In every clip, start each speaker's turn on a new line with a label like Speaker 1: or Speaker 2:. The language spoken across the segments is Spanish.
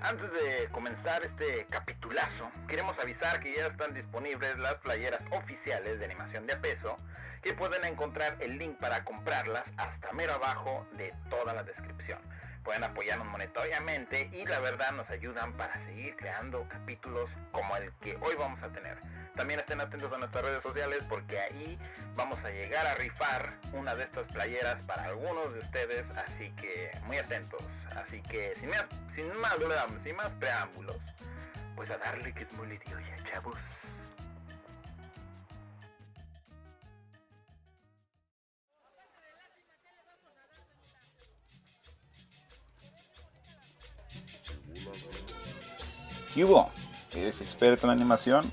Speaker 1: Antes de comenzar este capitulazo, queremos avisar que ya están disponibles las playeras oficiales de animación de a peso, que pueden encontrar el link para comprarlas hasta mero abajo de toda la descripción. Pueden apoyarnos monetariamente y la verdad nos ayudan para seguir creando capítulos como el que hoy vamos a tener. También estén atentos a nuestras redes sociales porque ahí vamos a llegar a rifar una de estas playeras para algunos de ustedes, así que muy atentos. Así que sin más, sin más, sin más preámbulos, pues a darle que es muy ya, chavos.
Speaker 2: ¿Qué hubo? ¿Eres experto en animación?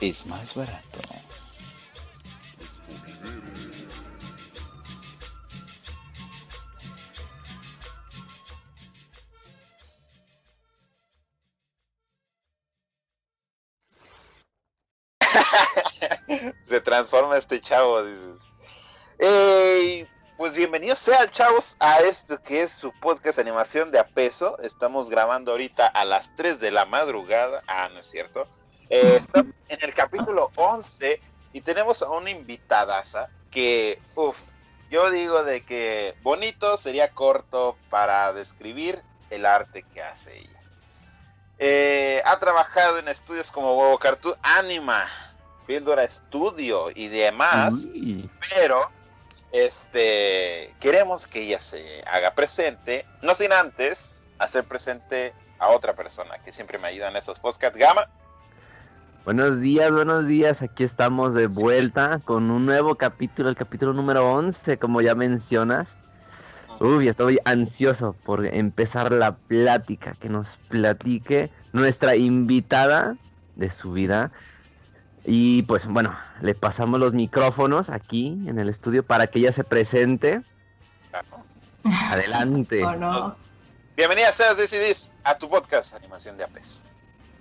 Speaker 2: es más barato.
Speaker 3: Se transforma este chavo. pues bienvenidos sean chavos a esto que es su podcast animación de a peso. Estamos grabando ahorita a las 3 de la madrugada. Ah, no es cierto. Eh, estamos en el capítulo 11 y tenemos a una invitadaza que, uff, yo digo de que bonito sería corto para describir el arte que hace ella. Eh, ha trabajado en estudios como Huevo Cartoon Anima, Píldora Studio y demás, pero este queremos que ella se haga presente, no sin antes hacer presente a otra persona que siempre me ayuda en esos podcasts. Gama.
Speaker 4: Buenos días, buenos días. Aquí estamos de vuelta con un nuevo capítulo, el capítulo número 11, como ya mencionas. Uy, estoy ansioso por empezar la plática, que nos platique nuestra invitada de su vida. Y pues bueno, le pasamos los micrófonos aquí en el estudio para que ella se presente. Adelante.
Speaker 3: Bienvenida seas Decidís a tu podcast Animación de Apes.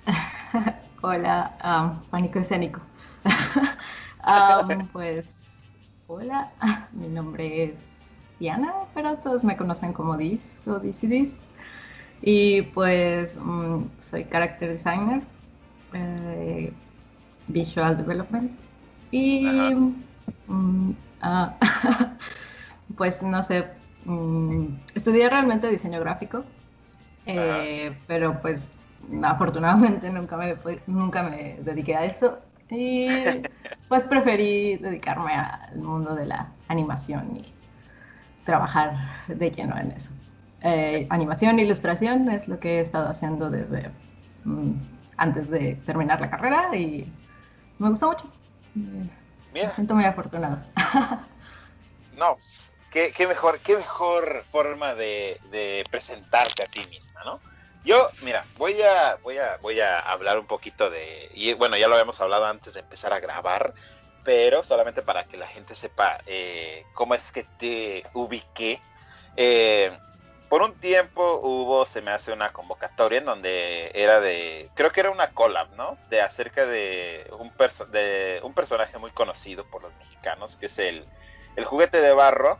Speaker 5: Hola, um, pánico escénico. pues, hola, mi nombre es Diana, pero todos me conocen como Dis o Dis y pues mm, soy character designer, eh, visual development y mm, ah, pues no sé, mm, estudié realmente diseño gráfico, eh, pero pues afortunadamente nunca me, nunca me dediqué a eso y pues preferí dedicarme al mundo de la animación y trabajar de lleno en eso. Eh, animación e ilustración es lo que he estado haciendo desde mm, antes de terminar la carrera y me gusta mucho. Me siento muy afortunada.
Speaker 3: no, pues, qué, mejor, qué mejor forma de, de presentarte a ti misma, ¿no? Yo, mira, voy a, voy a, voy a hablar un poquito de, y bueno, ya lo habíamos hablado antes de empezar a grabar, pero solamente para que la gente sepa eh, cómo es que te ubiqué. Eh, por un tiempo hubo, se me hace una convocatoria en donde era de, creo que era una collab, ¿no? De acerca de un, de un personaje muy conocido por los mexicanos, que es el, el juguete de barro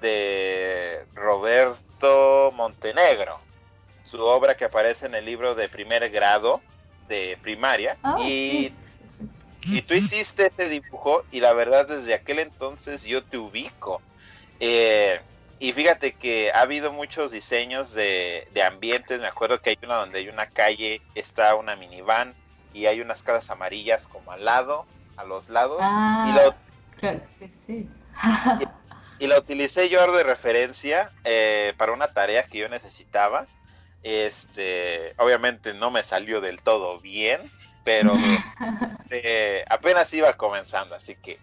Speaker 3: de Roberto Montenegro su obra que aparece en el libro de primer grado de primaria. Ah, y, y tú hiciste ese dibujo y la verdad desde aquel entonces yo te ubico. Eh, y fíjate que ha habido muchos diseños de, ambientes. Me acuerdo que hay una donde hay una calle, está una minivan y hay unas casas amarillas como al lado, a los lados. y,
Speaker 5: ah,
Speaker 3: y, la utilicé yo de referencia eh, para una tarea que yo necesitaba. Este, obviamente no me salió del todo bien, pero este, apenas iba comenzando, así que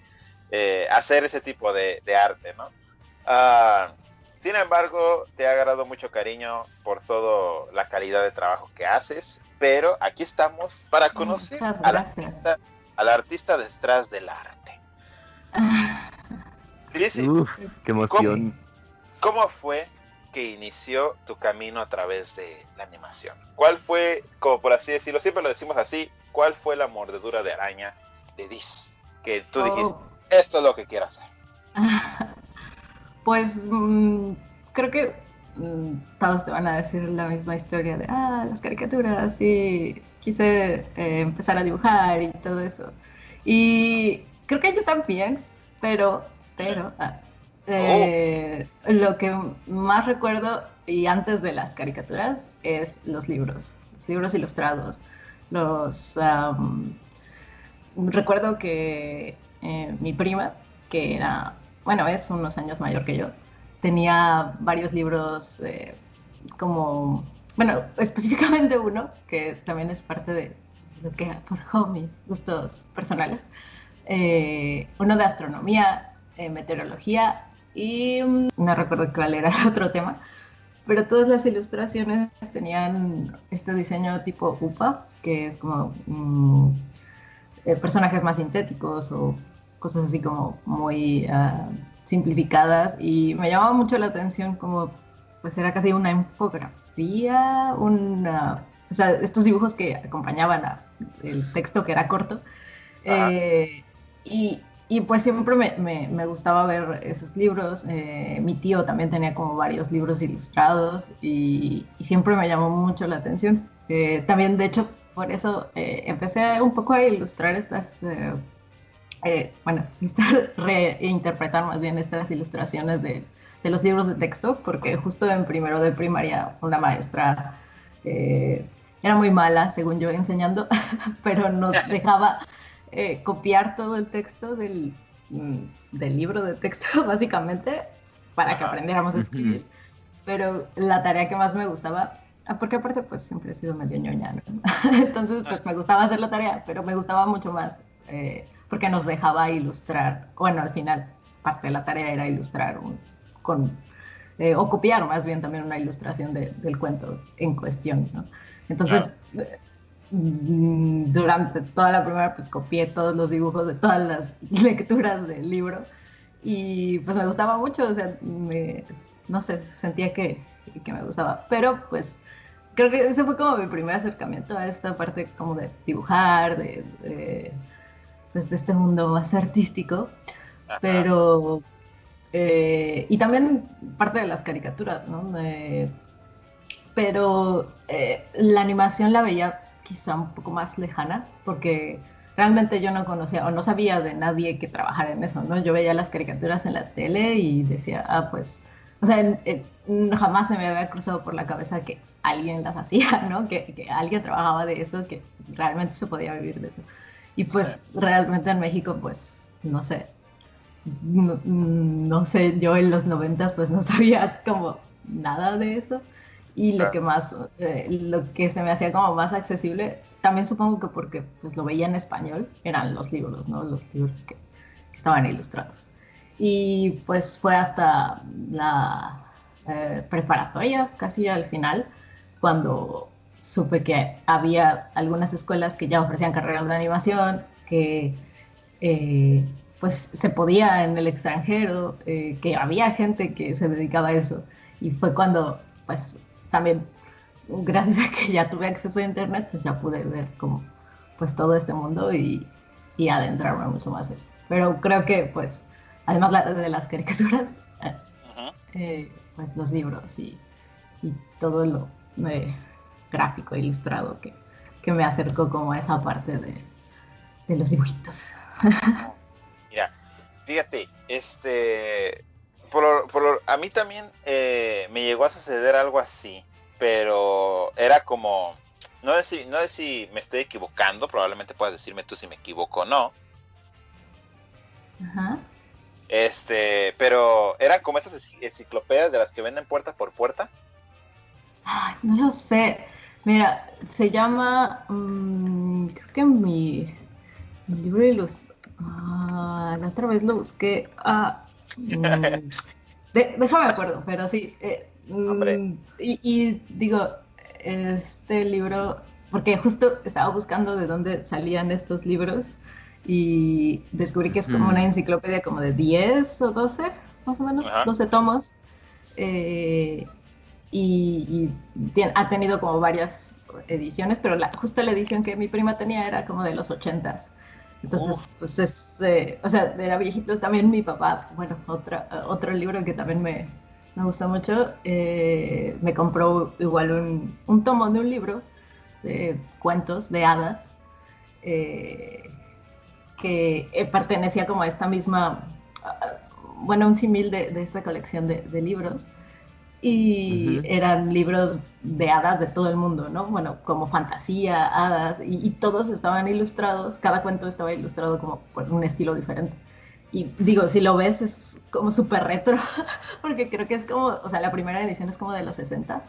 Speaker 3: eh, hacer ese tipo de, arte, ¿no? Ah, Sin embargo, te ha agarrado mucho cariño por toda la calidad de trabajo que haces, pero aquí estamos para conocer al artista, al artista detrás del arte.
Speaker 4: Uf, qué emoción.
Speaker 3: ¿cómo, fue que inició tu camino a través de la animación? ¿Cuál fue, como por así decirlo, siempre lo decimos así, cuál fue la mordedura de araña de Dis? Que tú dijiste, oh. esto es lo que quiero hacer.
Speaker 5: Pues mm, creo que mm, todos te van a decir la misma historia de, ah, las caricaturas y quise eh, empezar a dibujar y todo eso. Y creo que yo también, pero, pero, ah, eh, lo que más recuerdo y antes de las caricaturas es los libros, los libros ilustrados. Los recuerdo que eh, mi prima, que era bueno, es unos años mayor que yo, tenía varios libros eh, como, bueno, específicamente uno, que también es parte de lo que forjó mis gustos personales, uno de astronomía, meteorología y mm, no recuerdo cuál era otro tema, pero todas las ilustraciones tenían este diseño tipo UPA, que es como mm, personajes más sintéticos o cosas así como muy ah, simplificadas y me llamaba mucho la atención como pues era casi una infografía, una, o sea, estos dibujos que acompañaban a el texto que era corto. Eh, y, y, pues siempre me, me, gustaba ver esos libros. Eh, mi tío también tenía como varios libros ilustrados y, y siempre me llamó mucho la atención. Eh, también, de hecho, por eso empecé un poco a ilustrar estas eh, bueno, reinterpretar más bien estas ilustraciones de, los libros de texto, porque justo en primero de primaria una maestra eh, era muy mala, según yo, enseñando, pero nos dejaba eh, copiar todo el texto del, mm, del, libro de texto, básicamente, para que aprendiéramos a escribir. Pero la tarea que más me gustaba ah, porque aparte pues siempre he sido medio ñoña, Entonces pues me gustaba hacer la tarea, pero me gustaba mucho más porque nos dejaba ilustrar, bueno, al final parte de la tarea era ilustrar un, con, eh, o copiar más bien también una ilustración del cuento en cuestión, ¿no? Entonces, mm, durante toda la primera, pues copié todos los dibujos de todas las lecturas del libro. Y pues me gustaba mucho, o sea, no sé, sentía que, que me gustaba, pero pues creo que ese fue como mi primer acercamiento a esta parte como de dibujar, de pues, de este mundo más artístico, pero... Eh, y también parte de las caricaturas, ¿no? pero eh, la animación la veía quizá un poco más lejana, porque realmente yo no conocía o no sabía de nadie que trabajara en eso, ¿no? Yo veía las caricaturas en la tele y decía, ah, pues, o sea, jamás se me había cruzado por la cabeza que alguien las hacía, ¿no? Que, que, alguien trabajaba de eso, que realmente se podía vivir de eso. Y pues realmente en México, pues, no sé, no, sé, yo en los noventas pues no sabía como nada de eso. Y lo que más, eh, lo que se me hacía como más accesible, también supongo que porque pues lo veía en español, eran los libros, ¿no? Los libros que, estaban ilustrados. Y pues fue hasta la eh, preparatoria, casi al final, cuando supe que había algunas escuelas que ya ofrecían carreras de animación, que eh, pues se podía en el extranjero, eh, que había gente que se dedicaba a eso. Y fue cuando, pues también, gracias a que ya tuve acceso a internet, pues ya pude ver como, pues todo este mundo y, y adentrarme mucho más eso. Pero creo que, pues, además de las caricaturas, eh, pues los libros y, y todo lo gráfico, ilustrado, que, me acercó como a esa parte de, los dibujitos.
Speaker 3: Mira, fíjate, este, por, por, a mí también eh, me llegó a suceder algo así, pero era como, no sé, si, no sé si me estoy equivocando, probablemente puedas decirme tú si me equivoco o no. Ajá. Este, pero eran como estas enciclopedias de las que venden puerta por puerta.
Speaker 5: no lo sé. Mira, se llama, mm, creo que mi, libro y los... Ah, la otra vez lo busqué. Ah, mm, déjame acuerdo, pero sí. Eh, mm, y, y, digo, este libro, porque justo estaba buscando de dónde salían estos libros y descubrí que es como una enciclopedia como de 10 o 12, más o menos, 12 tomos. Eh, y, ha tenido como varias ediciones, pero la, justo la edición que mi prima tenía era como de los 80s. Entonces, pues es, eh, o sea, era viejito. También mi papá, bueno, otra, otro libro que también me, me gusta mucho, eh, me compró igual un, un, tomo de un libro de cuentos de hadas eh, que pertenecía como a esta misma, bueno, un símil de, de, esta colección de, de libros y eran libros de hadas de todo el mundo, ¿no? Bueno, como fantasía, hadas, y, y, todos estaban ilustrados, cada cuento estaba ilustrado como por un estilo diferente y digo, si lo ves es como súper retro, porque creo que es como, o sea, la primera edición es como de los 60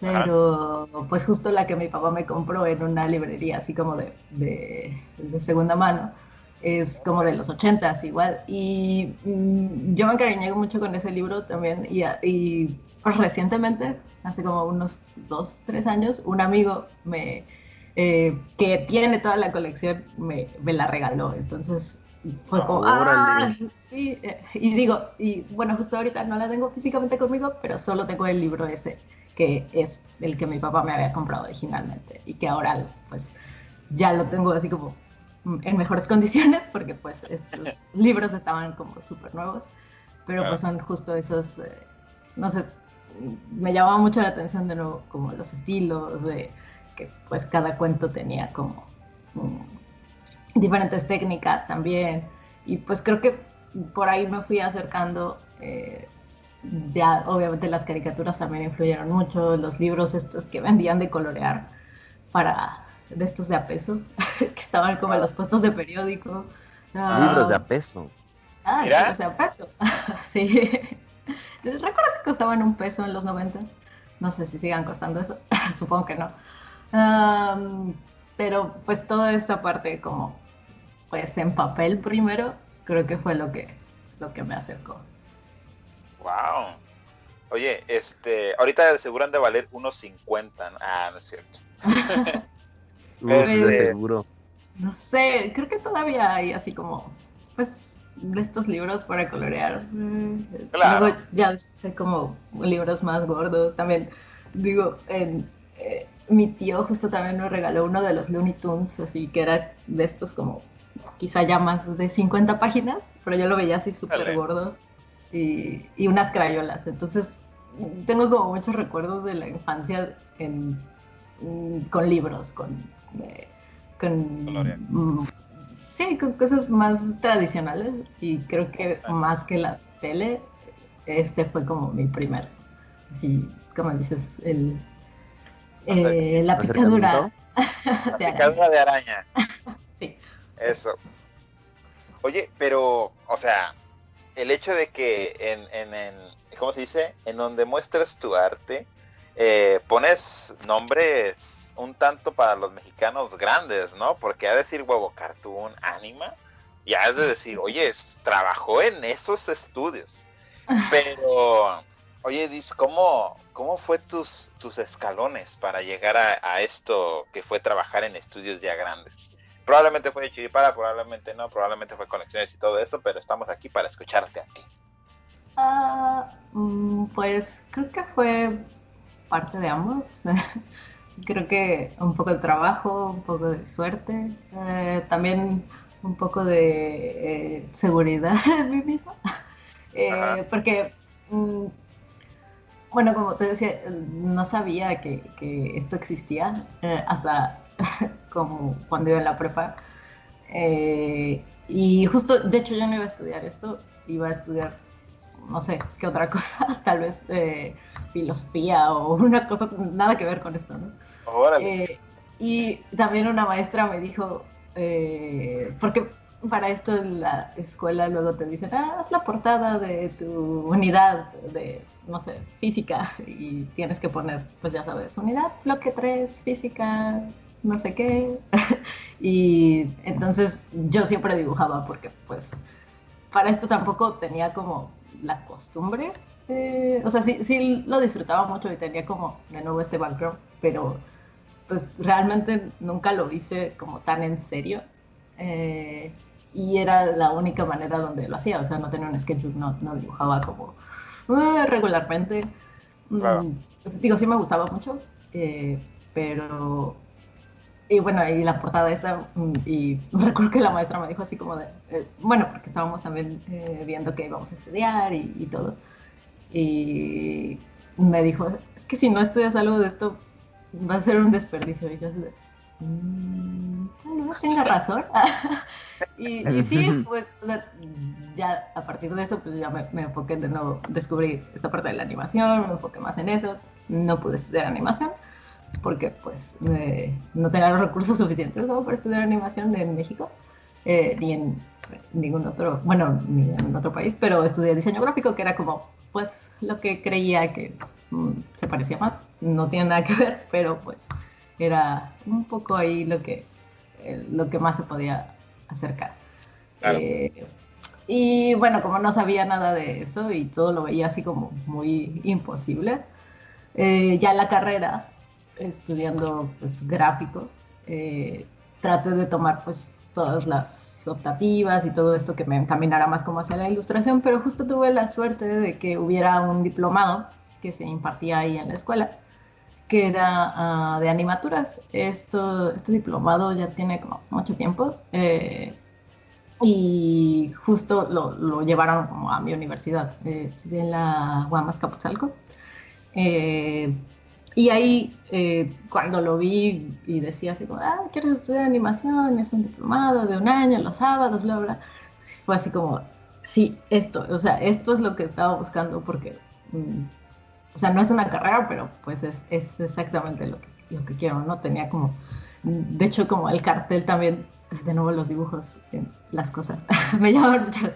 Speaker 5: pero pues justo la que mi papá me compró en una librería así como de, de, segunda mano, es como de los 80 igual. Y mm, yo me encariñé mucho con ese libro también y, y, pues recientemente, hace como unos dos, tres años, un amigo me... Eh, que tiene toda la colección me, me la regaló. Entonces fue como, ah, sí, eh, y digo, y bueno, justo ahorita no la tengo físicamente conmigo, pero solo tengo el libro ese, que es el que mi papá me había comprado originalmente y que ahora pues ya lo tengo así como en mejores condiciones porque pues estos libros estaban como súper nuevos, pero pues son justo esos, eh, no sé, me llamaba mucho la atención de nuevo como los estilos, de que pues cada cuento tenía como diferentes técnicas también. Y pues creo que por ahí me fui acercando. Eh, ya, obviamente las caricaturas también influyeron mucho, los libros estos que vendían de colorear para de estos de a peso, que estaban como en los puestos de periódico.
Speaker 4: libros de a peso.
Speaker 5: Ah, libros de a peso. sí. Recuerdo que costaban un peso en los 90. No sé si sigan costando eso. Supongo que no. pero pues toda esta parte como pues en papel primero, creo que fue lo que, lo que me acercó.
Speaker 3: Wow. Oye, este, ahorita aseguran de valer unos 50. Ah, no es cierto.
Speaker 4: este, seguro.
Speaker 5: No sé, creo que todavía hay así como, pues, de estos libros para colorear. Claro. Luego ya sé como libros más gordos. También, digo, en, eh, mi tío justo también me regaló uno de los Looney Tunes, así que era de estos como quizá ya más de 50 páginas, pero yo lo veía así súper gordo y, y, unas crayolas. Entonces, tengo como muchos recuerdos de la infancia en, mm, con libros, con... Eh, con mm, sí, con cosas más tradicionales y creo que más que la tele, este fue como mi primer, así como dices, el, eh, la picadura.
Speaker 3: La picadura de araña. Eso. Oye, pero, o sea, el hecho de que en, en, en ¿cómo se dice? En donde muestras tu arte, eh, pones nombres un tanto para los mexicanos grandes, ¿no? Porque a decir huevo cartoon, anima, ya es de decir, oye, trabajó en esos estudios. Pero, oye, Dis, ¿cómo, cómo fue tus, tus escalones para llegar a, a esto que fue trabajar en estudios ya grandes? Probablemente fue de chiripara, probablemente no, probablemente fue conexiones y todo esto, pero estamos aquí para escucharte a ti.
Speaker 5: Mm, pues creo que fue parte de ambos. creo que un poco de trabajo, un poco de suerte, eh, también un poco de eh, seguridad en mí misma. Eh, porque, mm, bueno, como te decía, no sabía que, que esto existía hasta como cuando iba en la prepa. Y justo, de hecho yo no iba a estudiar esto, iba a estudiar, no sé, qué otra cosa, tal vez eh, filosofía o una cosa, nada que ver con esto, ¿no? Eh, y también una maestra me dijo, porque para esto en la escuela luego te dicen, ah, haz la portada de tu unidad de, no sé, física, y tienes que poner, pues ya sabes, unidad, bloque 3, física, no sé qué. y entonces yo siempre dibujaba porque pues para esto tampoco tenía como la costumbre. Eh, o sea, sí, sí lo disfrutaba mucho y tenía como de nuevo este background, pero pues realmente nunca lo hice como tan en serio. Eh, y era la única manera donde lo hacía, o sea, no tenía un sketchbook, no, no dibujaba como uh, regularmente. Mm, digo, sí me gustaba mucho, eh, pero... Y bueno, y la portada esa, mm, y recuerdo que la maestra me dijo así como de, eh, bueno, porque estábamos también eh, viendo que íbamos a estudiar y, y, todo. Y me dijo, es que si no estudias algo de esto, va a ser un desperdicio. Y yo así de, mmm, no, tenga razón. y, y, sí, pues ya a partir de eso, pues ya me, me, enfoqué de nuevo, descubrí esta parte de la animación, me enfoqué más en eso. No pude estudiar animación porque pues eh, no tenía los recursos suficientes como para estudiar animación en México, eh, ni en ningún otro, bueno, ni en otro país, pero estudié diseño gráfico, que era como pues lo que creía que mm, se parecía más. No tiene nada que ver, pero pues era un poco ahí lo que, eh, lo que más se podía acercar. Claro. Eh, y bueno, como no sabía nada de eso y todo lo veía así como muy imposible, eh, ya en la carrera, estudiando pues gráfico, eh, traté de tomar pues todas las optativas y todo esto que me encaminara más como hacia la ilustración, pero justo tuve la suerte de que hubiera un diplomado que se impartía ahí en la escuela que era uh, de animaturas. Esto, este diplomado ya tiene como mucho tiempo eh, y justo lo, lo, llevaron como a mi universidad. Estudié en la Guamas Capotzalco. Eh, y ahí, eh, cuando lo vi y decía así como, ah, ¿quieres estudiar animación? Es un diplomado de un año, los sábados, bla, bla. Fue así como, sí, esto, o sea, esto es lo que estaba buscando porque... Mm, o sea, no es una carrera, pero pues es, es exactamente lo que, lo que quiero, ¿no? Tenía como, de hecho, como el cartel también, de nuevo los dibujos, las cosas, me llamaban mucho.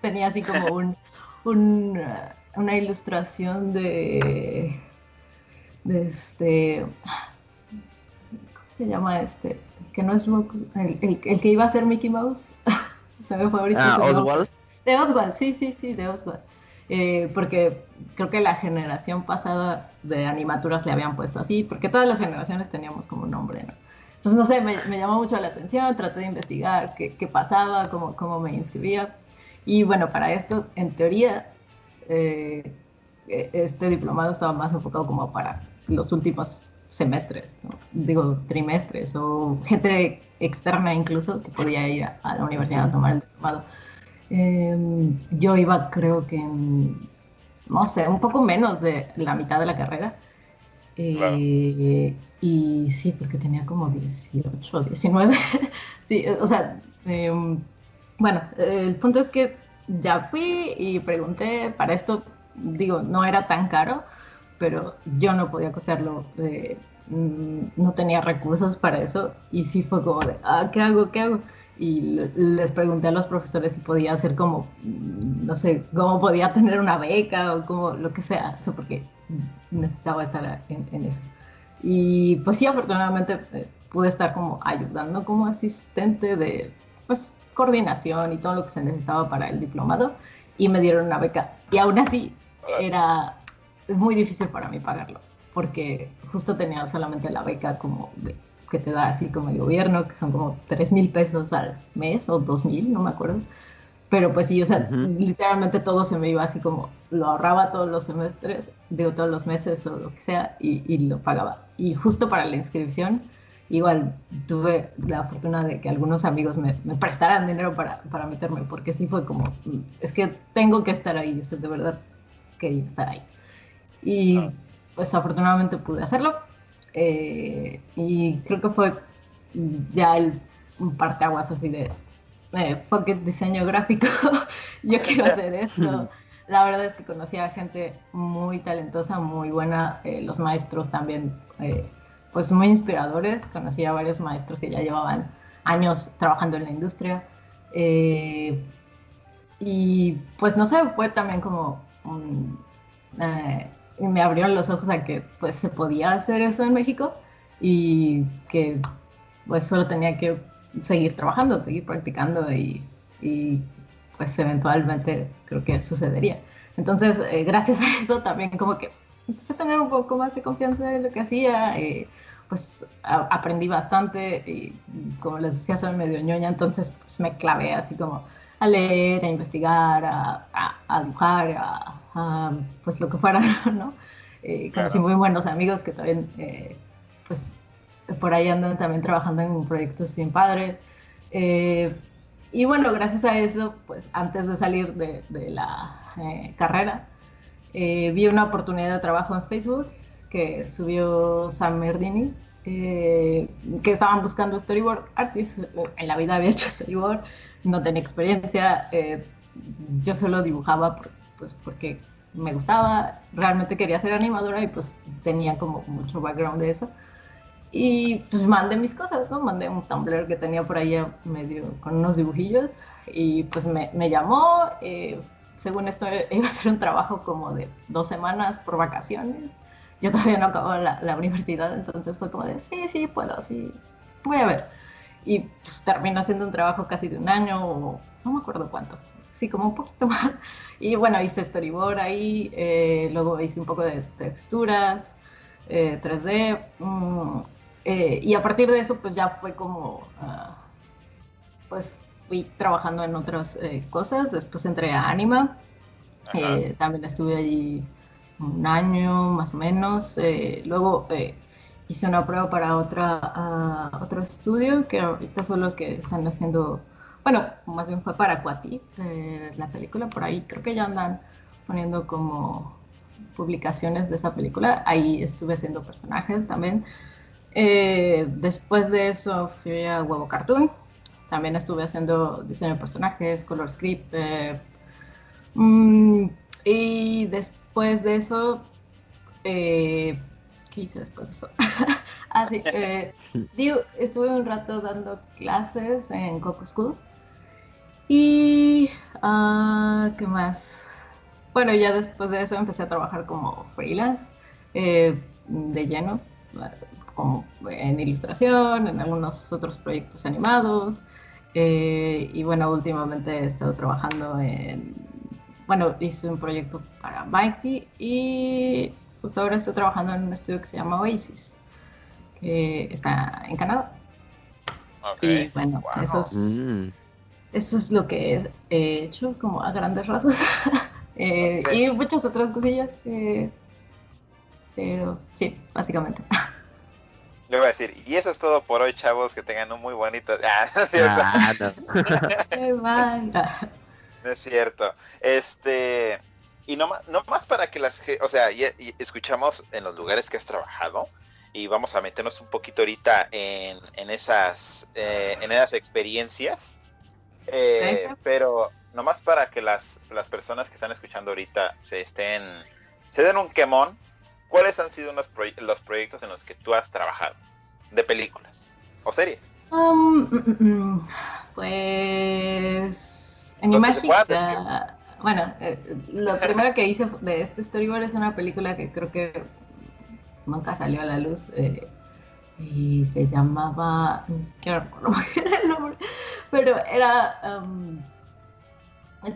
Speaker 5: Tenía así como un, un, una ilustración de, de este, ¿cómo se llama este? Que no es el, el, el que iba a ser Mickey Mouse. se me fue ahorita.
Speaker 4: Ah, Oswald.
Speaker 5: De Oswald, sí, sí, sí, de Oswald. Eh, porque creo que la generación pasada de animaturas le habían puesto así, porque todas las generaciones teníamos como nombre, ¿no? Entonces, no sé, me, me llamó mucho la atención, traté de investigar qué, qué pasaba, cómo, cómo, me inscribía. Y bueno, para esto, en teoría, eh, este diplomado estaba más enfocado como para los últimos semestres, ¿no? digo, trimestres, o gente externa incluso que podía ir a, a la universidad a tomar el diplomado. Eh, yo iba creo que en, no sé, un poco menos de la mitad de la carrera. Eh, claro. Y sí, porque tenía como 18, 19. sí, o sea, eh, bueno, el punto es que ya fui y pregunté, para esto, digo, no era tan caro, pero yo no podía costearlo, eh, no tenía recursos para eso y sí fue como de, ah, ¿qué hago? ¿Qué hago? y les pregunté a los profesores si podía hacer como, no sé, cómo podía tener una beca o como lo que sea, o porque necesitaba estar en, en, eso. Y pues sí, afortunadamente eh, pude estar como ayudando como asistente de, pues, coordinación y todo lo que se necesitaba para el diplomado y me dieron una beca. Y aún así era muy difícil para mí pagarlo, porque justo tenía solamente la beca como de que te da así como el gobierno, que son como 3 mil pesos al mes o 2 mil, no me acuerdo. Pero pues sí, o sea, uh -huh. literalmente todo se me iba así como, lo ahorraba todos los semestres, digo todos los meses o lo que sea, y, y lo pagaba. Y justo para la inscripción, igual tuve la fortuna de que algunos amigos me, me prestaran dinero para, para, meterme, porque sí fue como, es que tengo que estar ahí, o sea, de verdad quería estar ahí. Y ah. pues afortunadamente pude hacerlo. Eh, y creo que fue ya el un parteaguas así de eh, fuck it, diseño gráfico, yo quiero hacer esto. La verdad es que conocí a gente muy talentosa, muy buena, eh, los maestros también, eh, pues muy inspiradores. Conocí a varios maestros que ya llevaban años trabajando en la industria. Y pues no sé, fue también como un, me abrieron los ojos a que pues se podía hacer eso en México y que pues solo tenía que seguir trabajando, seguir practicando y, pues eventualmente creo que sucedería. Entonces, eh, gracias a eso también como que empecé a tener un poco más de confianza en lo que hacía. Eh, pues aprendí bastante y como les decía soy medio ñoña, entonces pues me clavé así como a leer, a investigar, a, a, dibujar, a, pues lo que fuera, ¿no? Eh, conocí muy buenos amigos que también eh, pues por ahí andan también trabajando en proyectos bien padres. Eh, y bueno, gracias a eso, pues antes de salir de, de la carrera, vi una oportunidad de trabajo en Facebook que subió Sam Merdini, eh, que estaban buscando storyboard artists. En la vida había hecho storyboard, no tenía experiencia, eh, yo solo dibujaba pues porque me gustaba, realmente quería ser animadora y pues tenía como mucho background de eso. Y pues mandé mis cosas, ¿no? Mandé un Tumblr que tenía por ahí medio con unos dibujillos y pues me, llamó. Eh, según esto iba a ser un trabajo como de dos semanas por vacaciones yo todavía no acabo la, la, universidad, entonces fue como de, sí, sí, puedo, sí, voy a ver. Y pues terminó haciendo un trabajo casi de un año, no me acuerdo cuánto, sí, como un poquito más. Y bueno, hice storyboard ahí, eh, luego hice un poco de texturas, 3D, eh, mm, eh, y a partir de eso pues ya fue como, ah, pues fui trabajando en otras cosas, después entré a Anima, también estuve allí un año más o menos. Luego hice una prueba para otra, otro estudio que ahorita son los que están haciendo, bueno, más bien fue para Cuati, eh, la película, por ahí creo que ya andan poniendo como publicaciones de esa película. Ahí estuve haciendo personajes también. después de eso fui a Huevo Cartoon. También estuve haciendo diseño de personajes, color script. Mm, y después de eso, eh, ¿qué hice después de eso? ah, sí, eh, digo, estuve un rato dando clases en Coco School. Y, uh, ¿qué más? Bueno, ya después de eso empecé a trabajar como freelance, eh, de lleno, como en ilustración, en algunos otros proyectos animados. y bueno, últimamente he estado trabajando en bueno, hice un proyecto para Mighty y justo ahora estoy trabajando en un estudio que se llama Oasis, que está en Canadá. Y bueno, eso, es, mm. Eso es lo que he hecho como a grandes rasgos. Eh, y muchas otras cosillas. pero sí, básicamente.
Speaker 3: Le voy a decir, y eso es todo por hoy, chavos, que tengan un muy bonito... Ah, ¿no es cierto? Ah,
Speaker 5: no.
Speaker 3: es cierto. Este, y no, no más para que las, o sea, escuchamos en los lugares que has trabajado y vamos a meternos un poquito ahorita en, en esas, eh, en esas experiencias. Eh, pero nomás para que las, las personas que están escuchando ahorita se estén, se den un quemón, ¿cuáles han sido los, los proyectos en los que tú has trabajado? De películas o series.
Speaker 5: Um, mm, mm, mm, pues en Imagica, bueno, eh, lo primero que hice de este storyboard es una película que creo que nunca salió a la luz eh, y se llamaba, ni siquiera el pero era, um,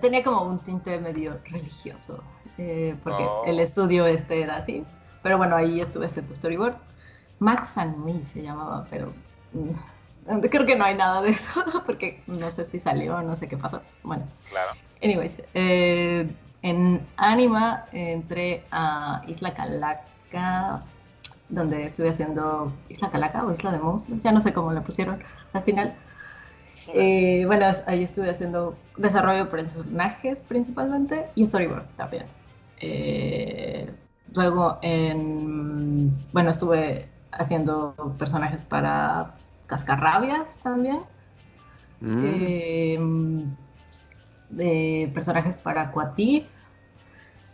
Speaker 5: tenía como un tinte medio religioso, eh, porque oh. el estudio este era así, pero bueno, ahí estuve haciendo storyboard. Max and Me se llamaba, pero mm, Creo que no hay nada de eso, porque no sé si salió, no sé qué pasó. Bueno.
Speaker 3: Claro.
Speaker 5: Anyways, eh, en Anima entré a Isla Calaca, donde estuve haciendo Isla Calaca o Isla de Monstruos, ya no sé cómo la pusieron al final. Eh, bueno, ahí estuve haciendo desarrollo de personajes principalmente y storyboard también. Eh, luego, en, bueno, estuve haciendo personajes para cascarrabias también. Mm. Em, de personajes para Cuati.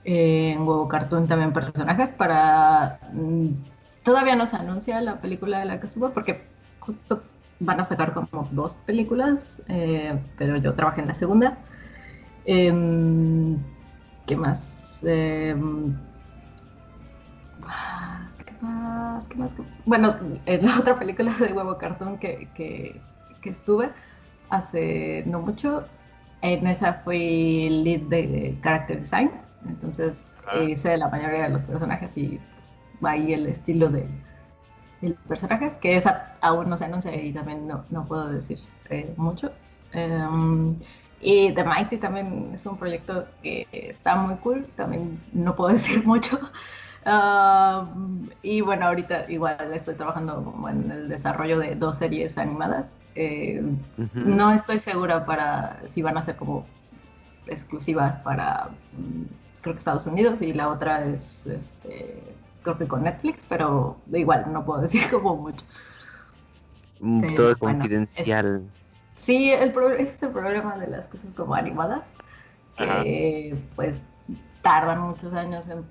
Speaker 5: en Huevo Cartoon también personajes para... Mm, todavía no se anuncia la película de la que subo porque justo van a sacar como dos películas, eh, pero yo trabajé en la segunda. Em, ¿Qué más? Em, más? ¿Qué más? Bueno, en la otra película de Huevo Cartón que, que, estuve hace no mucho, en esa fui lead de character design, Entonces hice la mayoría de los personajes y pues, ahí el estilo de, los personajes, que esa aún no se anuncia y también no, no puedo decir eh, mucho. Em, y The Mighty también es un proyecto que está muy cool, también no puedo decir mucho. y bueno, ahorita igual estoy trabajando en el desarrollo de dos series animadas. Eh, no estoy segura para si van a ser como exclusivas para mm, creo que Estados Unidos y la otra es este creo que con Netflix, pero igual no puedo decir como mucho.
Speaker 4: Mm, todo confidencial.
Speaker 5: sí, el ese es el problema de las cosas como animadas, que pues tardan muchos años en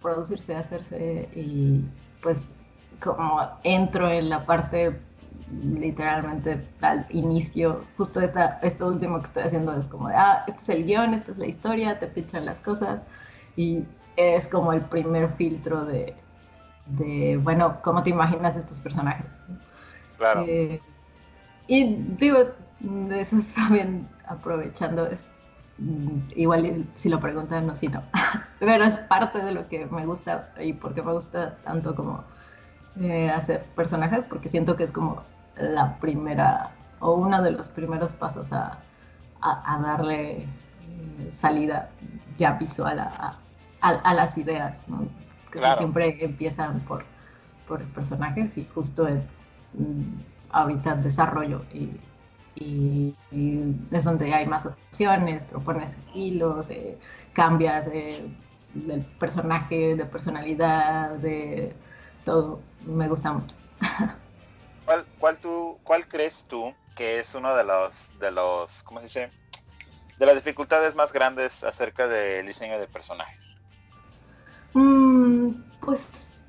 Speaker 5: producirse, hacerse y pues como entro en la parte literalmente al inicio, justo esta, esto último que estoy haciendo es como de, ah, este es el guion, esta es la historia, te pichan las cosas y es como el primer filtro de, de bueno, ¿cómo te imaginas estos personajes?
Speaker 3: Claro. Eh,
Speaker 5: y digo, eso también aprovechando, es mm, igual si lo preguntan, no, si no, pero es parte de lo que me gusta y porque me gusta tanto como eh, hacer personajes, porque siento que es como la primera o uno de los primeros pasos a, darle eh, salida ya visual a, las ideas, que siempre empiezan por, por personajes y justo en, mm, ahorita desarrollo y, es donde hay más opciones, propones estilos, eh, cambias eh, del personaje, de personalidad, de todo. Me gusta mucho.
Speaker 3: ¿Cuál, cuál, tú, ¿Cuál crees tú que es uno de los, de los, ¿cómo se dice? De las dificultades más grandes acerca del diseño de personajes.
Speaker 5: Mm, pues,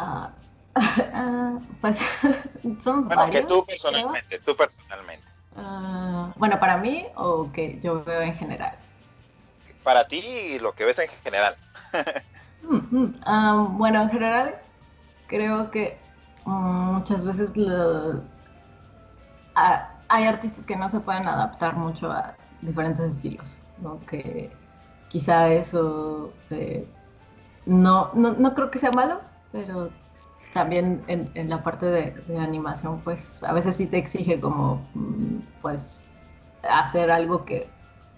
Speaker 5: uh, uh, pues, son
Speaker 3: bueno, que tú personalmente, tú personalmente.
Speaker 5: Uh, bueno, para mí o que yo veo en general.
Speaker 3: Para ti y lo que ves en general.
Speaker 5: Mm, mm, bueno, en general creo que muchas veces hay artistas que no se pueden adaptar mucho a diferentes estilos, ¿no? que quizá eso eh, no, no, creo que sea malo, pero también en, la parte de, animación, pues a veces sí te exige como, mm, pues, hacer algo que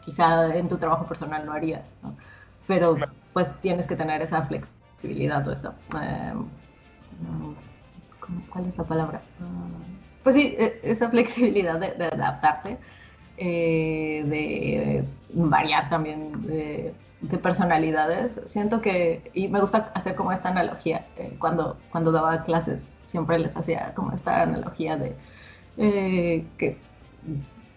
Speaker 5: quizá en tu trabajo personal no harías, ¿no? Pero pues tienes que tener esa flexibilidad o esa... Eh, ¿cuál es la palabra? Ah, pues sí, e, esa flexibilidad de, adaptarte, eh, de variar también de, personalidades. Siento que, y me gusta hacer como esta analogía, eh, cuando, cuando daba clases siempre les hacía como esta analogía de eh, que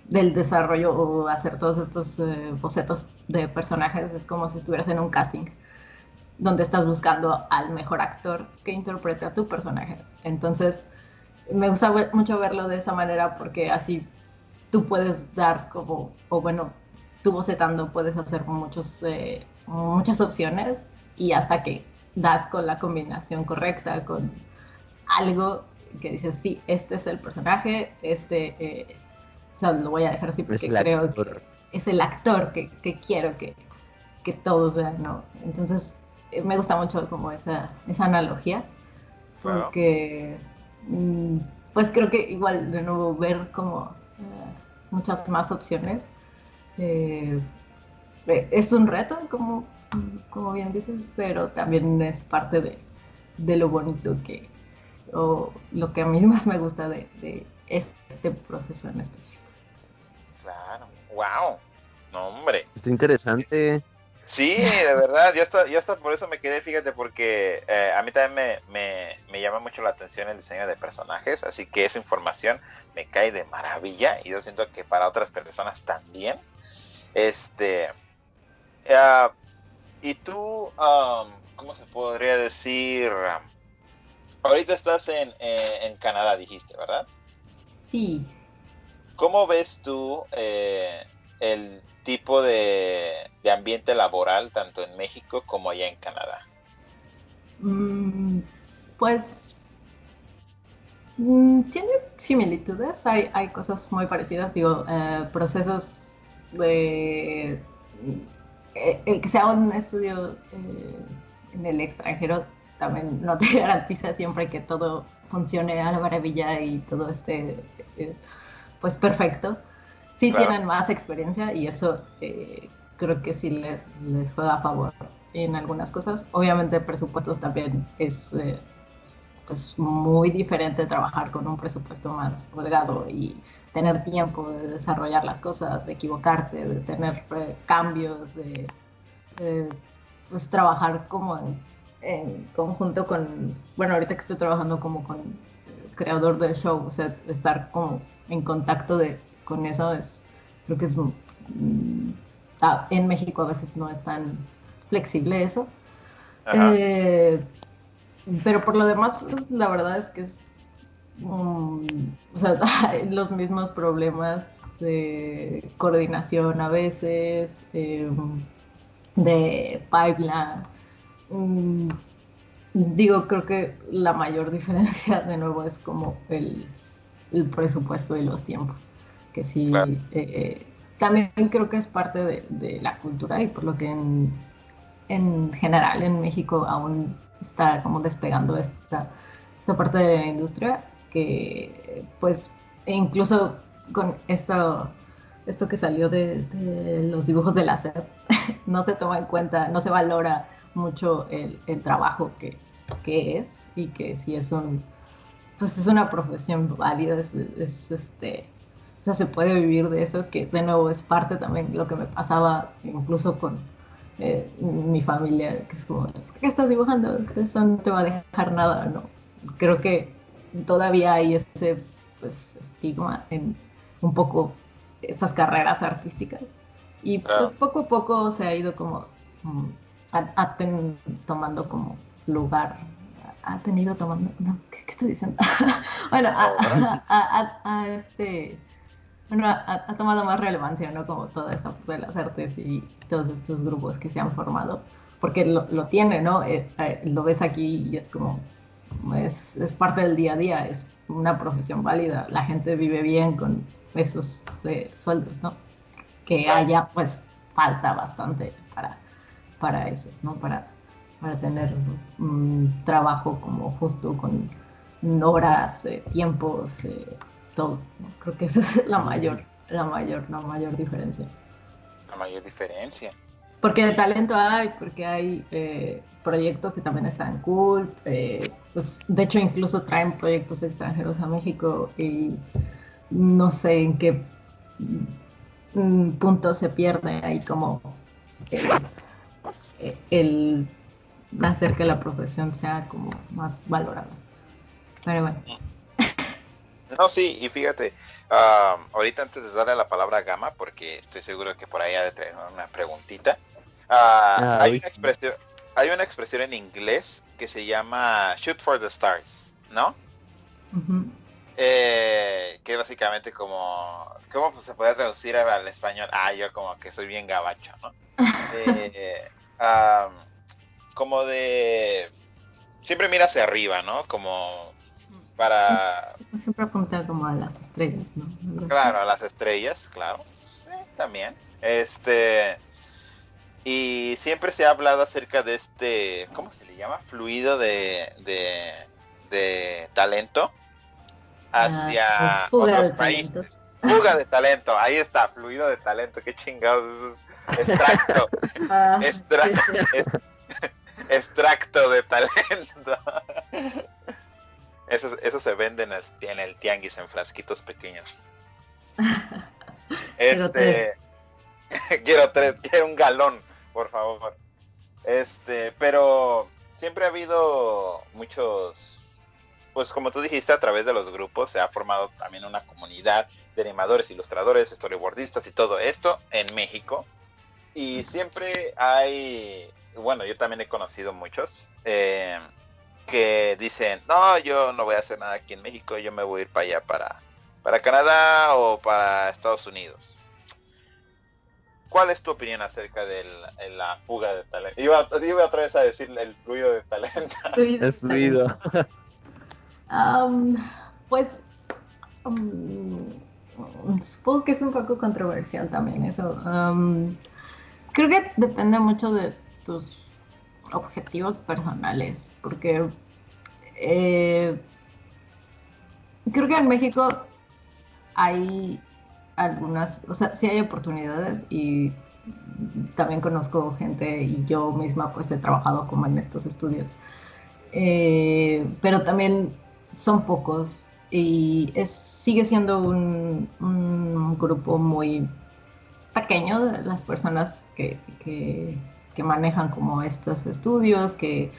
Speaker 5: del desarrollo o hacer todos estos bocetos de personajes es como si estuvieras en un casting donde estás buscando al mejor actor que interprete a tu personaje. Entonces, me gusta mucho verlo de esa manera porque así tú puedes dar como, o bueno, tú bocetando puedes hacer muchos, eh, muchas opciones y hasta que das con la combinación correcta, con algo que dices, sí, este es el personaje, este, eh, o sea, lo voy a dejar así porque creo que es el actor que, que quiero que, que todos vean, ¿no? Entonces, eh, me gusta mucho como esa, esa analogía, porque mm, pues creo que igual de nuevo ver como eh, muchas más opciones eh, es un reto, como, como bien dices, pero también es parte de, de lo bonito que, o lo que a mí más me gusta de, de este proceso en específico.
Speaker 3: Claro, wow, no hombre.
Speaker 4: Está interesante.
Speaker 3: Sí, de verdad, yo hasta, yo hasta por eso me quedé, fíjate, porque eh, a mí también me, me, llama mucho la atención el diseño de personajes, así que esa información me cae de maravilla y yo siento que para otras personas también. Este, uh, y tú, um, ¿cómo se podría decir? ahorita estás en, eh, en, Canadá, dijiste, ¿verdad?
Speaker 5: Sí.
Speaker 3: ¿Cómo ves tú eh, el tipo de, ambiente laboral tanto en México como allá en Canadá?
Speaker 5: Mm, pues mm, tiene similitudes, hay, hay, cosas muy parecidas, digo, eh, procesos de eh, el que sea un estudio eh, en el extranjero también no te garantiza siempre que todo funcione a la maravilla y todo esté eh, pues perfecto. Sí tienen más experiencia y eso creo que sí les, les juega a favor en algunas cosas. Obviamente presupuestos también es pues muy diferente trabajar con un presupuesto más holgado y tener tiempo de desarrollar las cosas, de equivocarte, de tener eh, cambios, de, pues trabajar como en, conjunto con, bueno, ahorita que estoy trabajando como con el creador del show, o sea, estar como en contacto de, con eso es, creo que es, mm, ah, en México a veces no es tan flexible eso. Eh, pero por lo demás, la verdad es que es o sea, los mismos problemas de coordinación a veces, em, de pipeline. Mm, digo, creo que la mayor diferencia de nuevo es como el, presupuesto y los tiempos, que sí, eh, eh, también creo que es parte de, la cultura y por lo que en, en general en México aún está como despegando esta, esta parte de la industria que pues incluso con esto, esto que salió de, los dibujos de láser, no se toma en cuenta, no se valora mucho el, trabajo que, es y que si es un, pues es una profesión válida, es, este, o sea, se puede vivir de eso, que de nuevo es parte también de lo que me pasaba incluso con eh, mi familia, que es como, ¿por qué estás dibujando? Eso no te va a dejar nada, ¿no? Creo que todavía hay ese pues, estigma en un poco estas carreras artísticas. Y pues poco a poco se ha ido como mm, tomando como lugar. Ha tenido tomando. ¿qué, estoy diciendo? bueno, a, este. Bueno, ha, tomado más relevancia, ¿no? Como toda esta de las artes y todos estos grupos que se han formado. Porque lo, tiene, ¿no? Eh, eh, lo ves aquí y es como, es, es, parte del día a día, es una profesión válida, la gente vive bien con esos de sueldos, ¿no? Que haya pues falta bastante para, para eso, ¿no? Para, para tener un trabajo como justo con horas, eh, tiempos, eh, todo. Creo que esa es la mayor, la mayor, la mayor diferencia.
Speaker 3: La mayor diferencia.
Speaker 5: Porque de talento hay, porque hay eh, proyectos que también están cool. Eh, pues, de hecho, incluso traen proyectos extranjeros a México y no sé en qué mm, punto se pierde ahí como el, hacer que la profesión sea como más valorada. Pero bueno.
Speaker 3: No, sí, y fíjate, ah, ahorita antes de darle la palabra a Gama, porque estoy seguro que por ahí ha de tener una preguntita, ah, hay, una expresión, hay una expresión en inglés que se llama shoot for the stars, ¿no? eh, que básicamente como, ¿cómo se puede traducir al español? Ah, yo como que soy bien gabacho, ¿no? eh, como de, siempre mira hacia arriba, ¿no? Como para...
Speaker 5: Siempre apuntar como a las estrellas, ¿no?
Speaker 3: Claro, a las estrellas, claro. Sí, también. Este y siempre se ha hablado acerca de este, ¿cómo se le llama? Fluido de, de, talento hacia ah, otros países. Fuga de talento, ahí está, fluido de talento, qué chingados, extracto, ah, extracto de talento. Eso, eso se vende en el, tianguis en frasquitos pequeños. Este, quiero tres, quiero un galón por favor. Este, pero siempre ha habido muchos, pues como tú dijiste, a través de los grupos se ha formado también una comunidad de animadores, ilustradores, storyboardistas y todo esto en México. Y siempre hay, bueno, yo también he conocido muchos eh, que dicen, no, yo no voy a hacer nada aquí en México, yo me voy a ir para allá, para, para Canadá o para Estados Unidos ¿Cuál es tu opinión acerca de la fuga de talento? Iba, otra vez a decir el fluido de talento.
Speaker 4: el fluido.
Speaker 5: pues supongo que es un poco controversial también eso. creo que depende mucho de tus objetivos personales, porque eh, creo que en México hay algunas, o sea, sí hay oportunidades y también conozco gente y yo misma pues he trabajado como en estos estudios, eh, pero también son pocos y es, sigue siendo un, grupo muy pequeño de las personas que, manejan como estos estudios, que,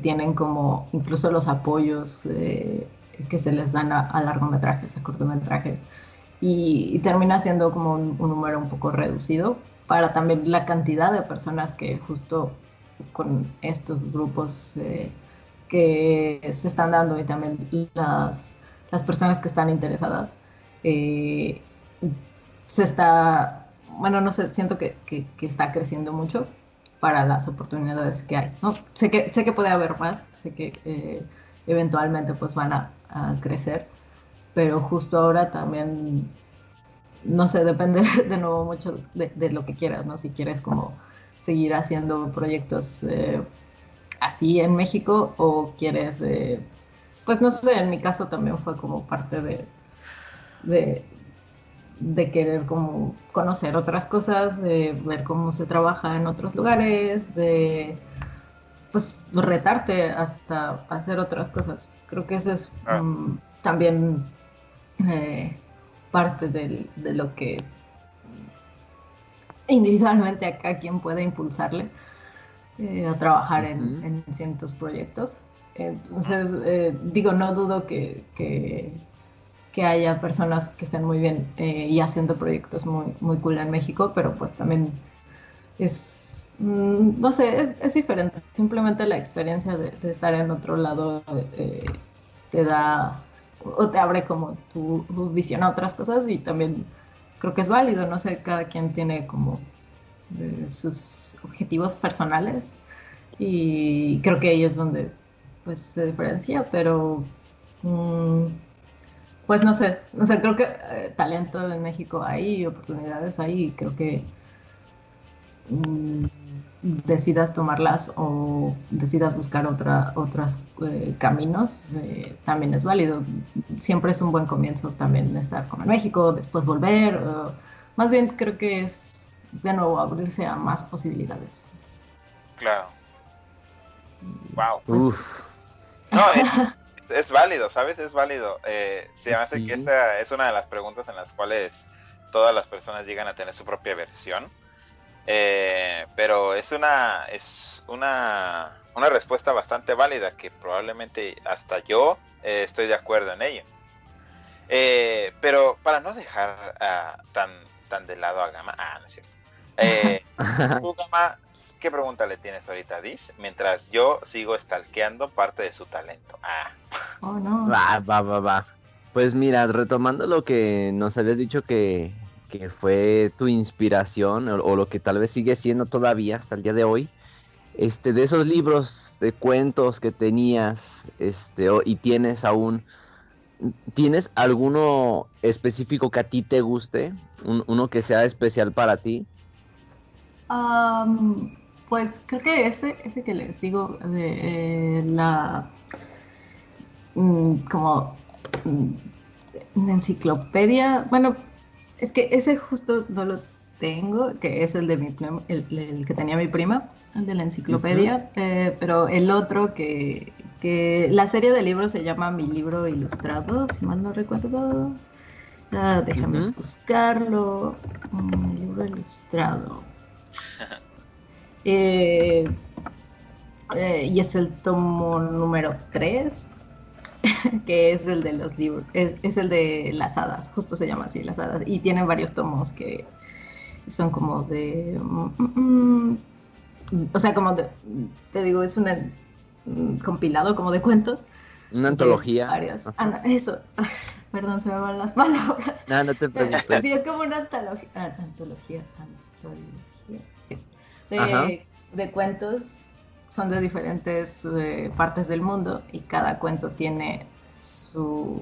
Speaker 5: tienen como incluso los apoyos eh, que se les dan a, largometrajes, a cortometrajes, y, termina siendo como un, número un poco reducido para también la cantidad de personas que justo con estos grupos eh, que se están dando y también las las personas que están interesadas. Eh, se está, bueno, no sé, siento que, está creciendo mucho para las oportunidades que hay. ¿no? Sé, que, sé que puede haber más, sé que eh, eventualmente pues van a, crecer, pero justo ahora también, no sé, depende de nuevo mucho de, lo que quieras, ¿no? Si quieres como seguir haciendo proyectos eh, así en México o quieres pues no sé, en mi caso también fue como parte de, de, querer como conocer otras cosas, de ver cómo se trabaja en otros lugares, de pues retarte hasta hacer otras cosas. Creo que eso es ah. también eh, parte de lo que individualmente acá quien puede impulsarle eh, a trabajar en, en ciertos proyectos. Entonces, eh, digo, no dudo que, que, haya personas que estén muy bien eh, y haciendo proyectos muy, muy cool en México, pero pues también es, mm, no sé, es, diferente. Simplemente la experiencia de, estar en otro lado te da o te abre como tu, visión a otras cosas y también creo que es válido, no sé, cada quien tiene como sus objetivos personales y creo que ahí es donde pues se diferencia, pero mm, pues no sé, no sé, creo que eh, talento en México hay, oportunidades hay, creo que mm, decidas tomarlas o decidas buscar otra, otros eh, caminos, eh, también es válido. Siempre es un buen comienzo también estar con México, después volver. más bien creo que es de nuevo abrirse a más posibilidades.
Speaker 3: Claro. Wow. Pues, no, es, válido, ¿sabes? Es válido. Eh, se me hace que esa es una de las preguntas en las cuales todas las personas llegan a tener su propia versión. Eh, pero es una es una, una respuesta bastante válida que probablemente hasta yo eh, estoy de acuerdo en ello. Eh, pero para no dejar tan, tan de lado a Gama, ah, no es cierto. Gama, ¿Qué pregunta le tienes ahorita a Diz? Mientras yo sigo stalkeando parte de su talento. Ah.
Speaker 5: Oh, no.
Speaker 4: Va, va, va, va. Pues mira, retomando lo que nos habías dicho que, fue tu inspiración, o, lo que tal vez sigue siendo todavía hasta el día de hoy, este, de esos libros de cuentos que tenías, este, y tienes aún, ¿tienes alguno específico que a ti te guste? uno que sea especial para ti.
Speaker 5: Um, pues creo que ese, ese que les digo de eh, la mm, como mm, enciclopedia, bueno, es que ese justo no lo tengo, que es el de mi el, que tenía mi prima, el de la enciclopedia, eh, pero el otro que, que la serie de libros se llama Mi libro ilustrado, si mal no recuerdo. Ah, déjame buscarlo. Mi libro ilustrado. Eh, eh, y es el tomo número 3, que es el de los libros, es, el de las hadas, justo se llama así, las hadas, y tiene varios tomos que son como de... Mm, mm, o sea, como te digo, es un compilado como de cuentos.
Speaker 4: Una antología.
Speaker 5: Varios. Ah, eso. Perdón, se me van las palabras.
Speaker 4: No, no te preocupes.
Speaker 5: Sí, es como una antología. antología, antología. Sí de, cuentos son de diferentes eh, partes del mundo y cada cuento tiene su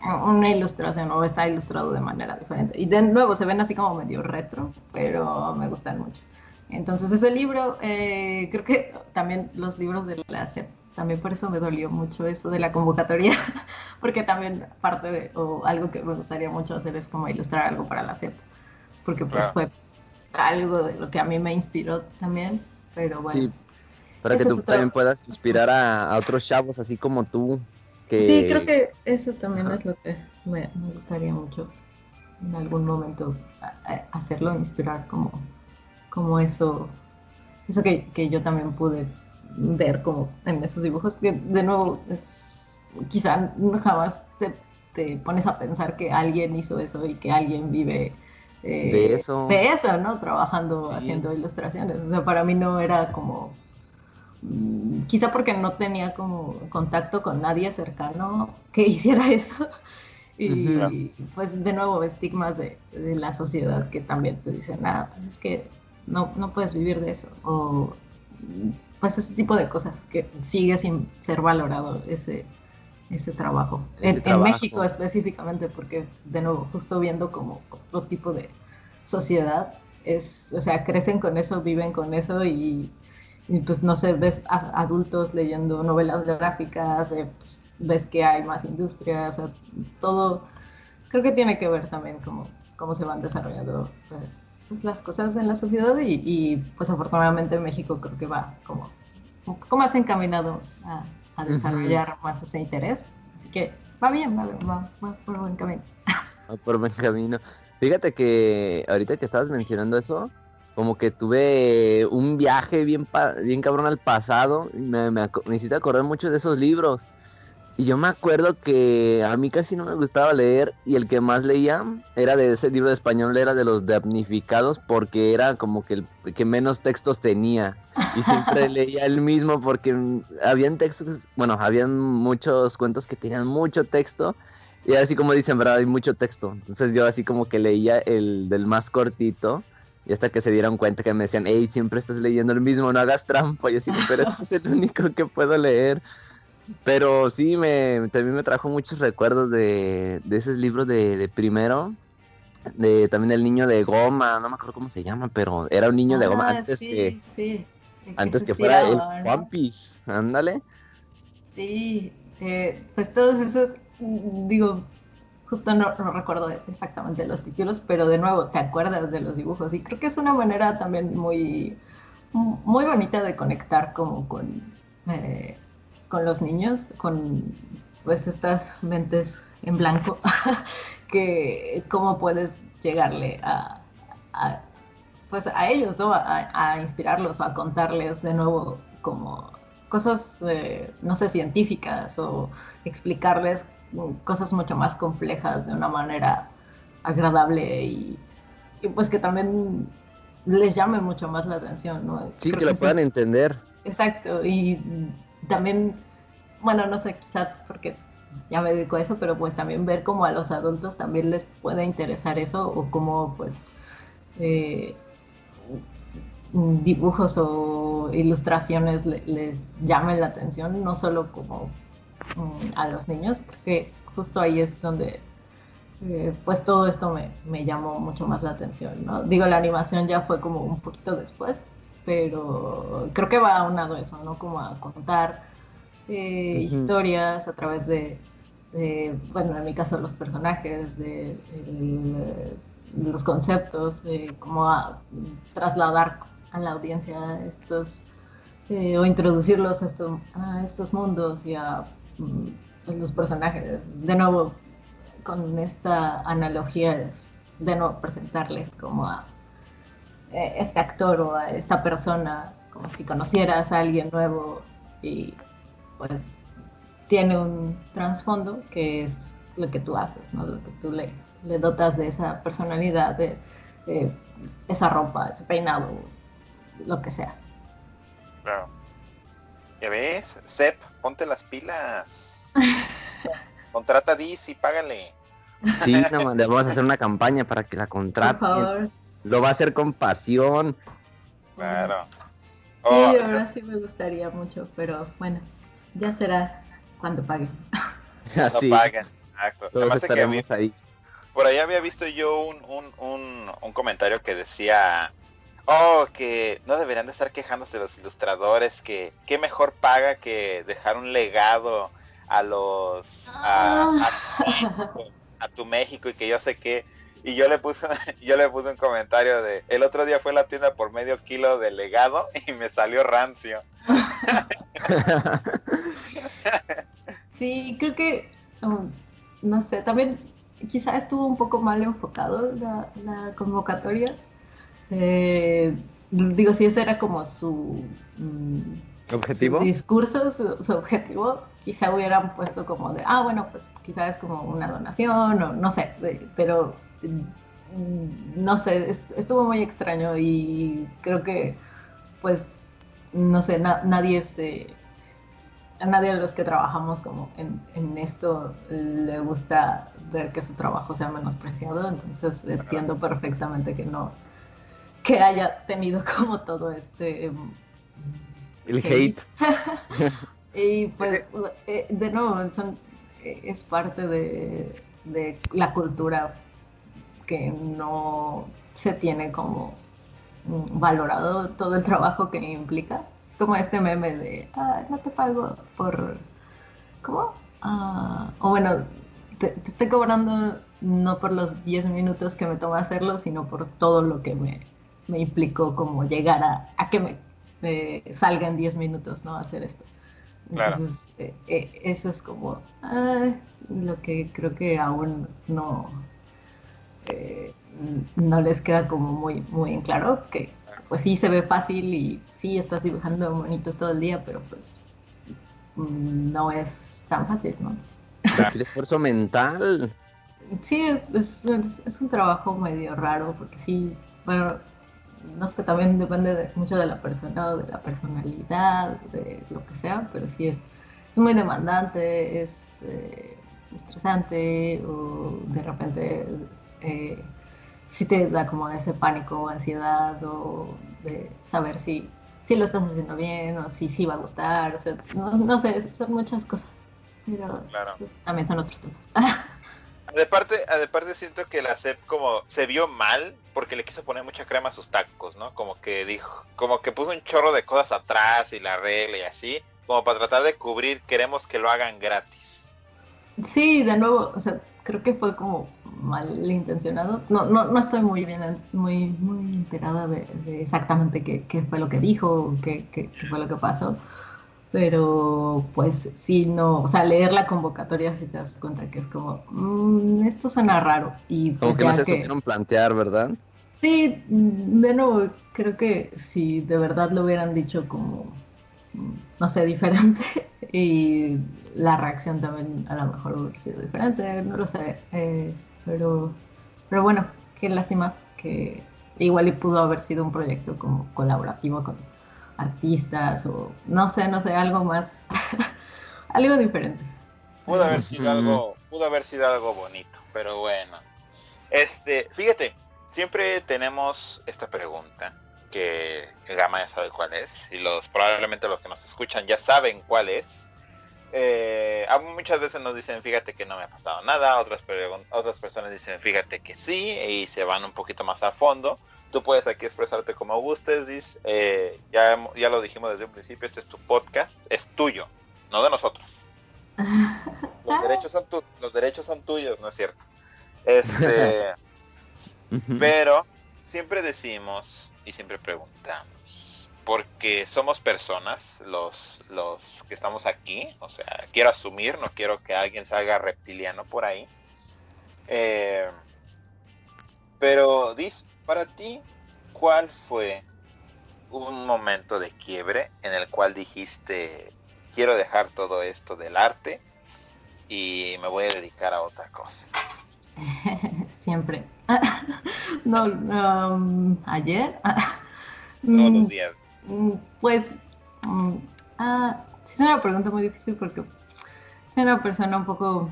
Speaker 5: una ilustración o está ilustrado de manera diferente. Y de nuevo se ven así como medio retro, pero me gustan mucho. Entonces ese libro, eh, creo que también los libros de la SEP, también por eso me dolió mucho eso de la convocatoria, porque también parte de, o algo que me gustaría mucho hacer es como ilustrar algo para la SEP, porque pues fue algo de lo que a mí me inspiró también, pero bueno. Sí,
Speaker 4: para que tú también puedas inspirar a, otros chavos así como tú. Que...
Speaker 5: Sí, creo que eso también es lo que me, gustaría mucho en algún momento hacerlo, inspirar como, como eso, eso que, que yo también pude ver como en esos dibujos, que de nuevo es, quizá jamás te, te pones a pensar que alguien hizo eso y que alguien vive
Speaker 4: eh, de eso.
Speaker 5: De eso, ¿no? Trabajando, haciendo ilustraciones. O sea, para mí no era como, quizá porque no tenía como contacto con nadie cercano que hiciera eso. Y pues de nuevo estigmas de, de, la sociedad que también te dicen, ah, pues es que no, no puedes vivir de eso. O pues ese tipo de cosas que sigue sin ser valorado ese, ese trabajo. en, México específicamente, porque de nuevo, justo viendo como otro tipo de sociedad, es, o sea, crecen con eso, viven con eso y, pues no sé, ves adultos leyendo novelas gráficas, eh, pues, ves que hay más industria, o sea, todo, creo que tiene que ver también como cómo se van desarrollando eh, pues, las cosas en la sociedad y, pues afortunadamente México creo que va como poco más encaminado a, desarrollar más ese interés. Así que va bien, va, va, va por buen camino.
Speaker 4: Va por buen camino. Fíjate que ahorita que estabas mencionando eso, como que tuve un viaje bien, bien cabrón al pasado. Me, me, me hiciste acordar mucho de esos libros. Y yo me acuerdo que a mí casi no me gustaba leer y el que más leía era de ese libro de español, era de los damnificados porque era como que el que menos textos tenía. Y siempre leía el mismo porque habían textos, bueno, habían muchos cuentos que tenían mucho texto. Y así como dicen, ¿verdad? Hay mucho texto. Entonces yo así como que leía el del más cortito. Y hasta que se dieron cuenta que me decían, hey, siempre estás leyendo el mismo, no hagas trampa. Y así, pero este es el único que puedo leer. Pero sí, me, también me trajo muchos recuerdos de, de esos libros de, primero. De también el niño de goma, no me acuerdo cómo se llama, pero era un niño de goma ah, antes que, antes que fuera el One Piece, ándale.
Speaker 5: Sí, eh, pues todos esos, digo, justo no, no, recuerdo exactamente los títulos, pero de nuevo te acuerdas de los dibujos y creo que es una manera también muy, muy bonita de conectar como con eh, con los niños, con pues estas mentes en blanco, que cómo puedes llegarle a, pues a ellos, ¿no? A, inspirarlos o a contarles de nuevo como cosas, eh, no sé, científicas o explicarles cosas mucho más complejas de una manera agradable y, pues que también les llame mucho más la atención, ¿no?
Speaker 4: Sí, que lo puedan entender.
Speaker 5: Exacto, y también, bueno, no sé, quizá porque ya me dedico a eso, pero pues también ver como a los adultos también les puede interesar eso o como pues eh, dibujos o ilustraciones les llamen la atención, no solo como a los niños, porque justo ahí es donde eh, pues todo esto me, me, llamó mucho más la atención, ¿no? Digo, la animación ya fue como un poquito después, pero creo que va aunado eso, ¿no? Como a contar eh, historias a través de, bueno, en mi caso los personajes, de, los conceptos, como a trasladar a la audiencia estos, eh, o introducirlos a, a, estos mundos y a pues, los personajes. De nuevo, con esta analogía, de nuevo presentarles como a eh, este actor o a esta persona, como si conocieras a alguien nuevo y pues tiene un trasfondo que es lo que tú haces, ¿no? Lo que tú le, dotas de esa personalidad, de, esa ropa, ese peinado, lo que sea.
Speaker 3: Claro. ¿Ya ves? Sep, ponte las pilas. Contrata a Diz y págale.
Speaker 4: Sí, no, le vamos a hacer una campaña para que la contraten. Por favor. Lo va a hacer con pasión.
Speaker 3: Claro.
Speaker 5: Sí, oh, ahora sí me gustaría mucho, pero bueno, ya será cuando paguen.
Speaker 3: Cuando paguen, exacto. Todos estaremos ahí. Por ahí había visto yo un, un, un, un, comentario que decía, Oh, que no deberían de estar quejándose los ilustradores, que qué mejor paga que dejar un legado a los a,
Speaker 5: Ah.
Speaker 3: a tu México y que yo sé que y yo le puse yo le puse un comentario de el otro día fue a la tienda por medio kilo de legado y me salió rancio.
Speaker 5: Sí, creo que, um, no sé, también quizá estuvo un poco mal enfocado la, la convocatoria. Eh, digo, si ese era como su, mm,
Speaker 4: ¿Objetivo?
Speaker 5: su discurso, su, su objetivo, quizá hubieran puesto como de, ah, bueno, pues quizá es como una donación o no sé, de- pero mm, no sé, es- estuvo muy extraño y creo que, pues, no sé, na- nadie se a nadie de los que trabajamos como en, en esto le gusta ver que su trabajo sea menospreciado, entonces entiendo perfectamente que no, que haya tenido como todo este... em,
Speaker 4: El hate.
Speaker 5: y pues, eh, de nuevo, son, eh, es parte de, de la cultura que no se tiene como valorado todo el trabajo que implica. Es como este meme de, ah, no te pago por, ¿cómo? Ah, o bueno, te, te estoy cobrando no por los 10 minutos que me toma hacerlo, sino por todo lo que me, me implicó como llegar a, a que me, me salga en 10 minutos, ¿no? Hacer esto.
Speaker 3: Claro.
Speaker 5: Entonces, eh, eh, eso es como ah, lo que creo que aún no, eh, no les queda como muy, muy en claro, que pues sí se ve fácil y sí estás dibujando monitos todo el día, pero pues mm, no es tan fácil, ¿no?
Speaker 4: Requiere esfuerzo mental.
Speaker 5: Sí, es, es, es- es un trabajo medio raro, porque sí, bueno, no sé, también depende de- mucho de la persona o de la personalidad, de lo que sea, pero sí es, es muy demandante, es eh, estresante, o de repente eh, sí te da como ese pánico o ansiedad, o de saber si, si lo estás haciendo bien, o si sí va a gustar, o sea, no, no sé, son muchas cosas, pero
Speaker 3: Claro.
Speaker 5: sí, también son otros temas.
Speaker 3: De parte, de parte siento que la CEP como se vio mal porque le quiso poner mucha crema a sus tacos, ¿no? Como que dijo, como que puso un chorro de cosas atrás y la regla y así, como para tratar de cubrir, queremos que lo hagan gratis.
Speaker 5: Sí, de nuevo, o sea, creo que fue como malintencionado. No, no, no estoy muy bien, muy, muy enterada de, de exactamente qué, qué fue lo que dijo, qué, qué- qué fue lo que pasó. Pero, pues, sí, no, o sea, leer la convocatoria si te das cuenta que es como, "Mm, esto suena raro. Y
Speaker 4: Como
Speaker 5: pues
Speaker 4: que no se
Speaker 5: que-
Speaker 4: supieron plantear, ¿verdad?
Speaker 5: Sí, mm, de nuevo, creo que si de verdad lo hubieran dicho como, mm, no sé, diferente, y la reacción también a lo mejor hubiera sido diferente, no lo sé. eh, pero, pero bueno, qué lástima que igual y pudo haber sido un proyecto como colaborativo con artistas o no sé, no sé, algo más, algo diferente.
Speaker 3: Pudo haber sido
Speaker 4: Ujú.
Speaker 3: algo, pudo haber sido algo bonito, pero bueno. Este, fíjate, siempre tenemos esta pregunta que Gama ya sabe cuál es y los probablemente los que nos escuchan ya saben cuál es. Eh, muchas veces nos dicen, fíjate que no me ha pasado nada, otras, otras personas dicen, fíjate que sí, y se van un poquito más a fondo. Tú puedes aquí expresarte como gustes, Dis. Eh, ya, ya lo dijimos desde un principio, este es tu podcast, es tuyo, no de nosotros. Los derechos son, tu- los derechos son tuyos, ¿no es cierto? Este, pero siempre decimos y siempre preguntamos, porque somos personas, los, los que estamos aquí, o sea, quiero asumir, no quiero que alguien salga reptiliano por ahí. Eh, pero, Dis, para ti, ¿cuál fue un momento de quiebre en el cual dijiste, quiero dejar todo esto del arte y me voy a dedicar a otra cosa?
Speaker 5: Siempre. No, um, ayer.
Speaker 3: Todos los días.
Speaker 5: Mm, Pues, mm, ah, sí es una pregunta muy difícil porque soy una persona un poco,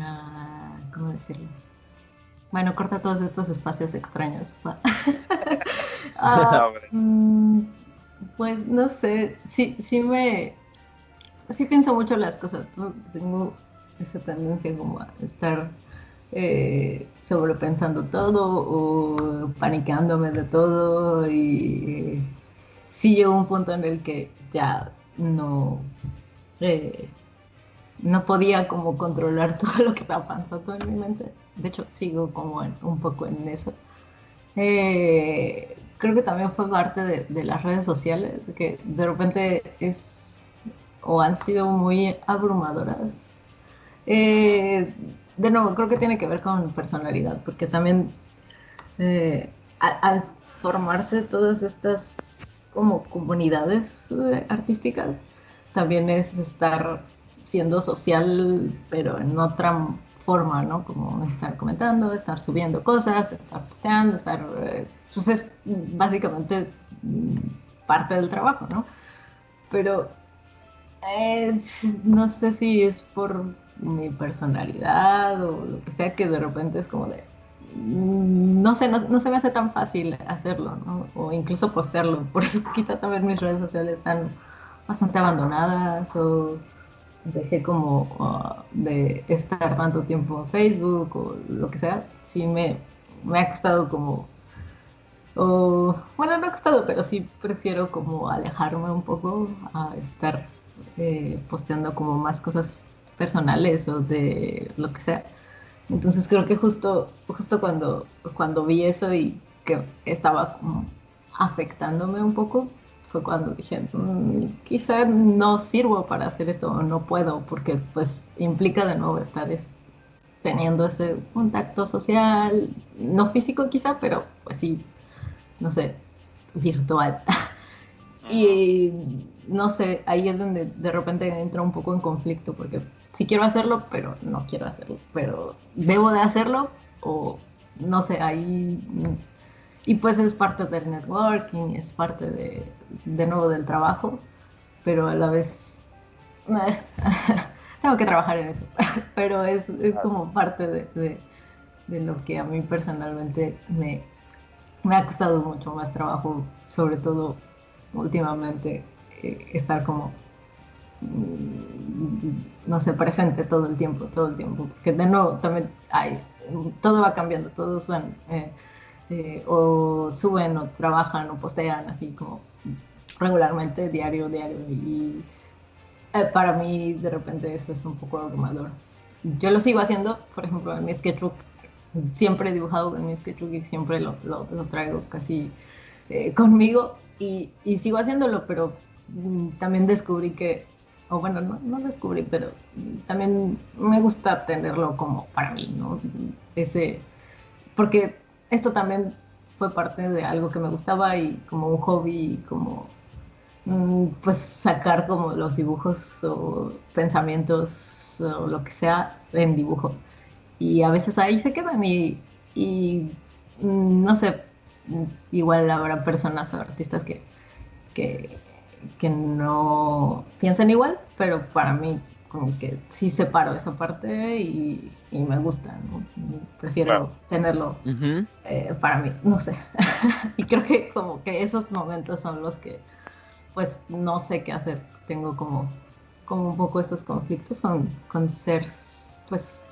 Speaker 5: ah, ¿cómo decirlo? Bueno, corta todos estos espacios extraños. Ah, mm, pues no sé, sí, sí me, sí pienso mucho las cosas. Tengo esa tendencia como a estar eh, sobrepensando todo o paniqueándome de todo y sí llegó un punto en el que ya no eh, no podía como controlar todo lo que estaba pasando en mi mente. De hecho, sigo como un poco en eso. Eh, creo que también fue parte de, las redes sociales, que de repente es o han sido muy abrumadoras. Eh, de nuevo, creo que tiene que ver con personalidad, porque también eh, al, formarse todas estas como comunidades artísticas, también es estar siendo social, pero en otra forma, ¿no? Como estar comentando, estar subiendo cosas, estar posteando, estar... Eh, pues es básicamente parte del trabajo, ¿no? Pero eh, no sé si es por mi personalidad o lo que sea que de repente es como de... Mm, no sé, no, no se me hace tan fácil hacerlo, ¿no? O incluso postearlo. Por eso quizá también mis redes sociales están bastante abandonadas o dejé como uh, de estar tanto tiempo en Facebook o lo que sea, sí me, me ha costado como, bueno, no ha costado, pero sí prefiero como alejarme un poco a estar eh, posteando como más cosas personales o de lo que sea. Entonces creo que justo, justo cuando, cuando vi eso y que estaba como afectándome un poco, fue cuando dije, mm, quizá no sirvo para hacer esto no puedo, porque pues implica de nuevo estar teniendo ese contacto social, no físico quizá, pero pues sí, no sé, virtual. y no sé, ahí es donde de repente entra un poco en conflicto, porque sí quiero hacerlo, pero no quiero hacerlo, pero debo de hacerlo o no sé, ahí y pues es parte del networking, es parte de, de nuevo del trabajo, pero a la vez eh, tengo que trabajar en eso, pero es, es como parte de, de, lo que a mí personalmente me, me ha costado mucho más trabajo, sobre todo últimamente, eh, estar como mm, no sé, presente todo el tiempo, todo el tiempo, porque de nuevo también hay, todo va cambiando, todos van... Eh, este, o suben o trabajan o postean así como regularmente, diario, diario. Y eh, para mí de repente eso es un poco abrumador. Yo lo sigo haciendo, por ejemplo, en mi sketchbook. Siempre he dibujado en mi sketchbook y siempre lo, lo, traigo casi eh, conmigo y, y, sigo haciéndolo, pero mm, también descubrí que, o bueno, no, no descubrí, pero también me gusta tenerlo como para mí, ¿no? Ese, porque esto también fue parte de algo que me gustaba y como un hobby, como mm, pues sacar como los dibujos o pensamientos o lo que sea en dibujo. Y a veces ahí se quedan y, mm, no sé, igual habrá personas o artistas que, que, que no piensan igual, pero para mí como que sí separo esa parte y, me gusta, ¿no? Prefiero tenerlo eh, para mí, no sé. y creo que como que esos momentos son los que pues no sé qué hacer. Tengo como, como un poco esos conflictos con, con ser pues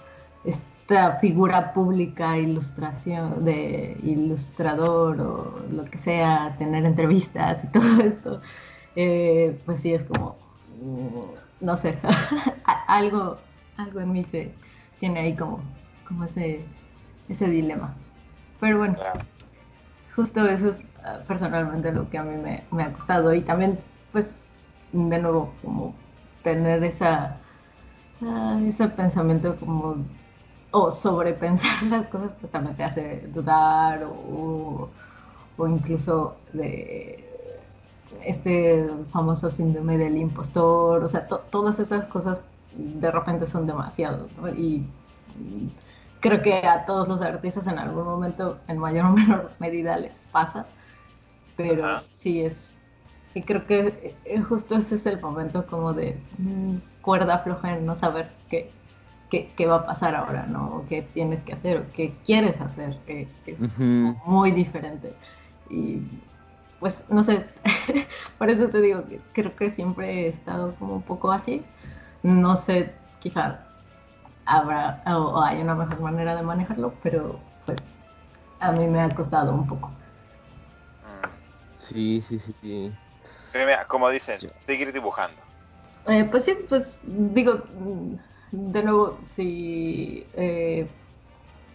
Speaker 5: esta figura pública, ilustración, de ilustrador o lo que sea, tener entrevistas y todo esto. Eh, pues sí es como no sé, algo, algo en mí se tiene ahí como, como ese, ese dilema. Pero bueno, justo eso es ah, personalmente lo que a mí me, ha costado y también pues de nuevo como tener esa ah, ese pensamiento como o sobrepensar las cosas pues también te hace dudar o, o incluso de este famoso síndrome del impostor, o sea, todas esas cosas de repente son demasiado, y, creo que a todos los artistas en algún momento, en mayor o menor medida, les pasa, pero sí es, y creo que eh, justo ese es el momento como de mm, cuerda floja en no saber qué, qué, va a pasar ahora, ¿no? O qué tienes que hacer, o qué quieres hacer, que, es muy diferente. Y pues no sé, por eso te digo que creo que siempre he estado como un poco así. No sé, quizá habrá o, hay una mejor manera de manejarlo, pero pues a mí me ha costado un poco.
Speaker 4: Sí, sí, sí. sí.
Speaker 3: Como dicen, seguir dibujando.
Speaker 5: Eh, pues sí, pues digo, de nuevo, sí, eh,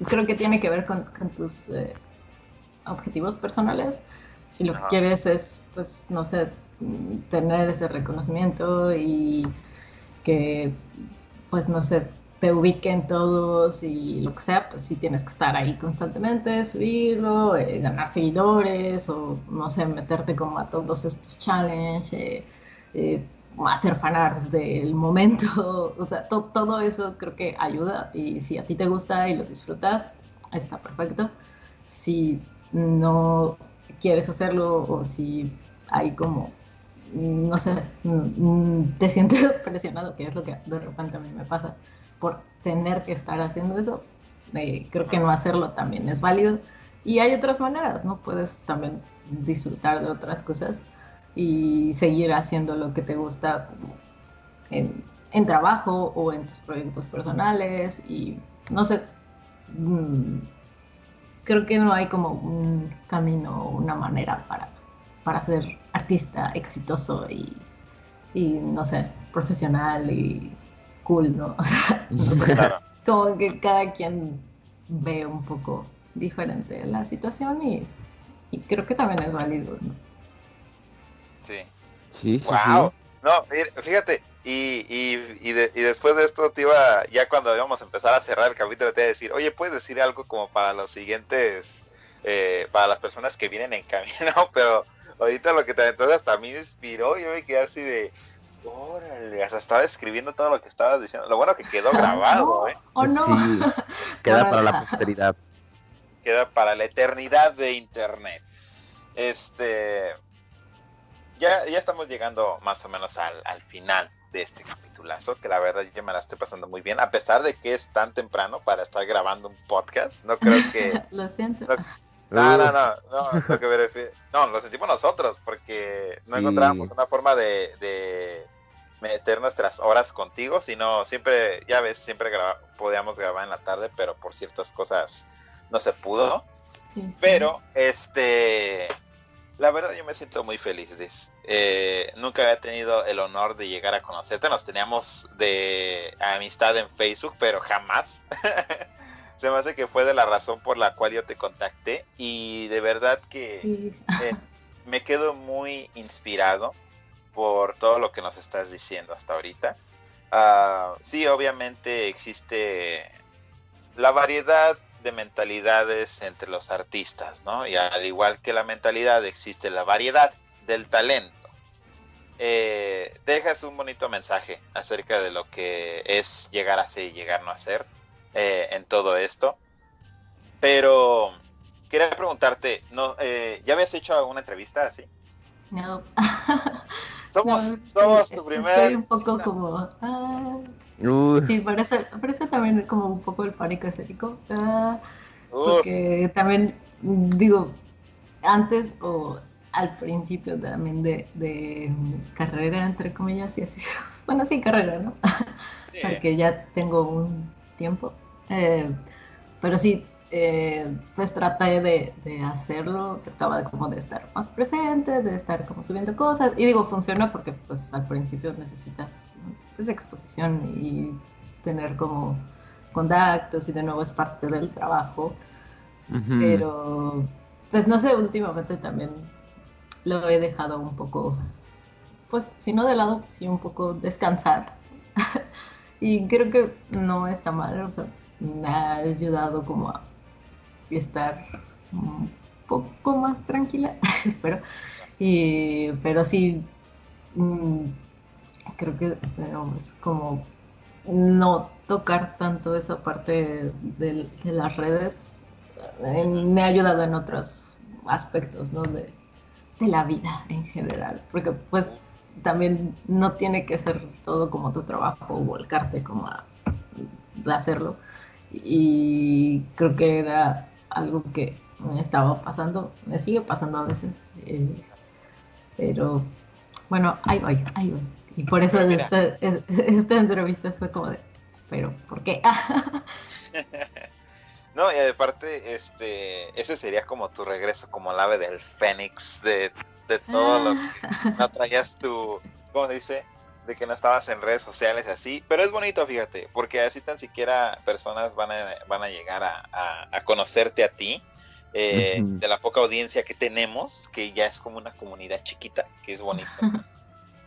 Speaker 5: creo que tiene que ver con, tus eh, objetivos personales. Si lo que quieres es, pues, no sé, tener ese reconocimiento y que, pues, no sé, te ubiquen todos y lo que sea, pues sí tienes que estar ahí constantemente, subirlo, eh, ganar seguidores o, no sé, meterte como a todos estos challenges, eh, eh, hacer fanarts del momento, o sea, todo eso creo que ayuda y si a ti te gusta y lo disfrutas, está perfecto. Si no quieres hacerlo o si hay como, no sé, mm, te sientes presionado, que es lo que de repente a mí me pasa, por tener que estar haciendo eso, eh, creo que no hacerlo también es válido. Y hay otras maneras, ¿no? Puedes también disfrutar de otras cosas y seguir haciendo lo que te gusta en, en trabajo o en tus proyectos personales y no sé, mm, creo que no hay como un camino o una manera para, para ser artista exitoso y, y, no sé, profesional y cool, ¿no? Como que cada quien ve un poco diferente la situación y, y creo que también es válido, ¿no?
Speaker 3: Sí.
Speaker 4: Sí, sí,
Speaker 3: wow. No, fíjate, y, y, y, después de esto te iba, ya cuando íbamos a empezar a cerrar el capítulo, te iba a decir, oye, ¿puedes decir algo como para los siguientes, eh, para las personas que vienen en camino? Pero ahorita lo que te entonces hasta a mí inspiró, yo me quedé así de, órale, hasta estaba escribiendo todo lo que estabas diciendo. Lo bueno que quedó grabado, ¿eh?
Speaker 5: ¿O no?
Speaker 4: Sí, queda para la posteridad.
Speaker 3: Queda para la eternidad de internet. Este ya, ya estamos llegando más o menos al, al, final de este capitulazo, que la verdad yo me la estoy pasando muy bien, a pesar de que es tan temprano para estar grabando un podcast, no creo que...
Speaker 5: lo siento.
Speaker 3: No, no, no, no, no, lo que no, lo sentimos nosotros, porque no encontrábamos una forma de, de, meter nuestras horas contigo, sino siempre, ya ves, siempre podíamos grabar en la tarde, pero por ciertas cosas no se pudo. Sí, sí. Pero, este, la verdad yo me siento muy feliz, eh, nunca había tenido el honor de llegar a conocerte. Nos teníamos de amistad en Facebook, pero jamás. Se me hace que fue de la razón por la cual yo te contacté. Y de verdad que eh, me quedo muy inspirado por todo lo que nos estás diciendo hasta ahorita. Uh, sí, obviamente existe la variedad de mentalidades entre los artistas, ¿no? Y al igual que la mentalidad existe la variedad del talento. Eh, dejas un bonito mensaje acerca de lo que es llegar a ser y llegar no a ser eh, en todo esto. Pero quería preguntarte, ¿no, eh, ¿ya habías hecho alguna entrevista así?
Speaker 5: No.
Speaker 3: somos, somos tu primera.
Speaker 5: Estoy un poco como. Ah, Sí, por eso, también como un poco el pánico escénico. Ah, porque también, digo, antes o al principio también de, de carrera, entre comillas, y así, bueno, sí, carrera, ¿no? porque ya tengo un tiempo. Eh, pero sí, eh, pues traté de, de, hacerlo, trataba de como de estar más presente, de estar como subiendo cosas, y digo, funciona porque pues al principio necesitas esa exposición y tener como contactos y de nuevo es parte del trabajo, pero pues no sé, últimamente también lo he dejado un poco, pues si no de lado, sí un poco descansar. y creo que no está mal, o sea, me ha ayudado como a estar un poco más tranquila, espero. Y, pero sí, mm, creo que es como no tocar tanto esa parte de, las redes eh, me ha ayudado en otros aspectos, ¿no? De, la vida en general, porque pues también no tiene que ser todo como tu trabajo volcarte como a hacerlo. Y creo que era algo que me estaba pasando, me sigue pasando a veces. Eh, pero bueno, ahí voy, ahí voy. Y por eso esta, esta, entrevista fue como de, pero ¿por qué?
Speaker 3: no, y aparte, este, ese sería como tu regreso como el ave del fénix de, de todo lo que
Speaker 5: Ah.
Speaker 3: no traías tu, ¿cómo se dice? De que no estabas en redes sociales así. Pero es bonito, fíjate, porque así tan siquiera personas van a, van a llegar a, a- a conocerte a ti. eh. De la poca audiencia que tenemos, que ya es como una comunidad chiquita, que es bonito.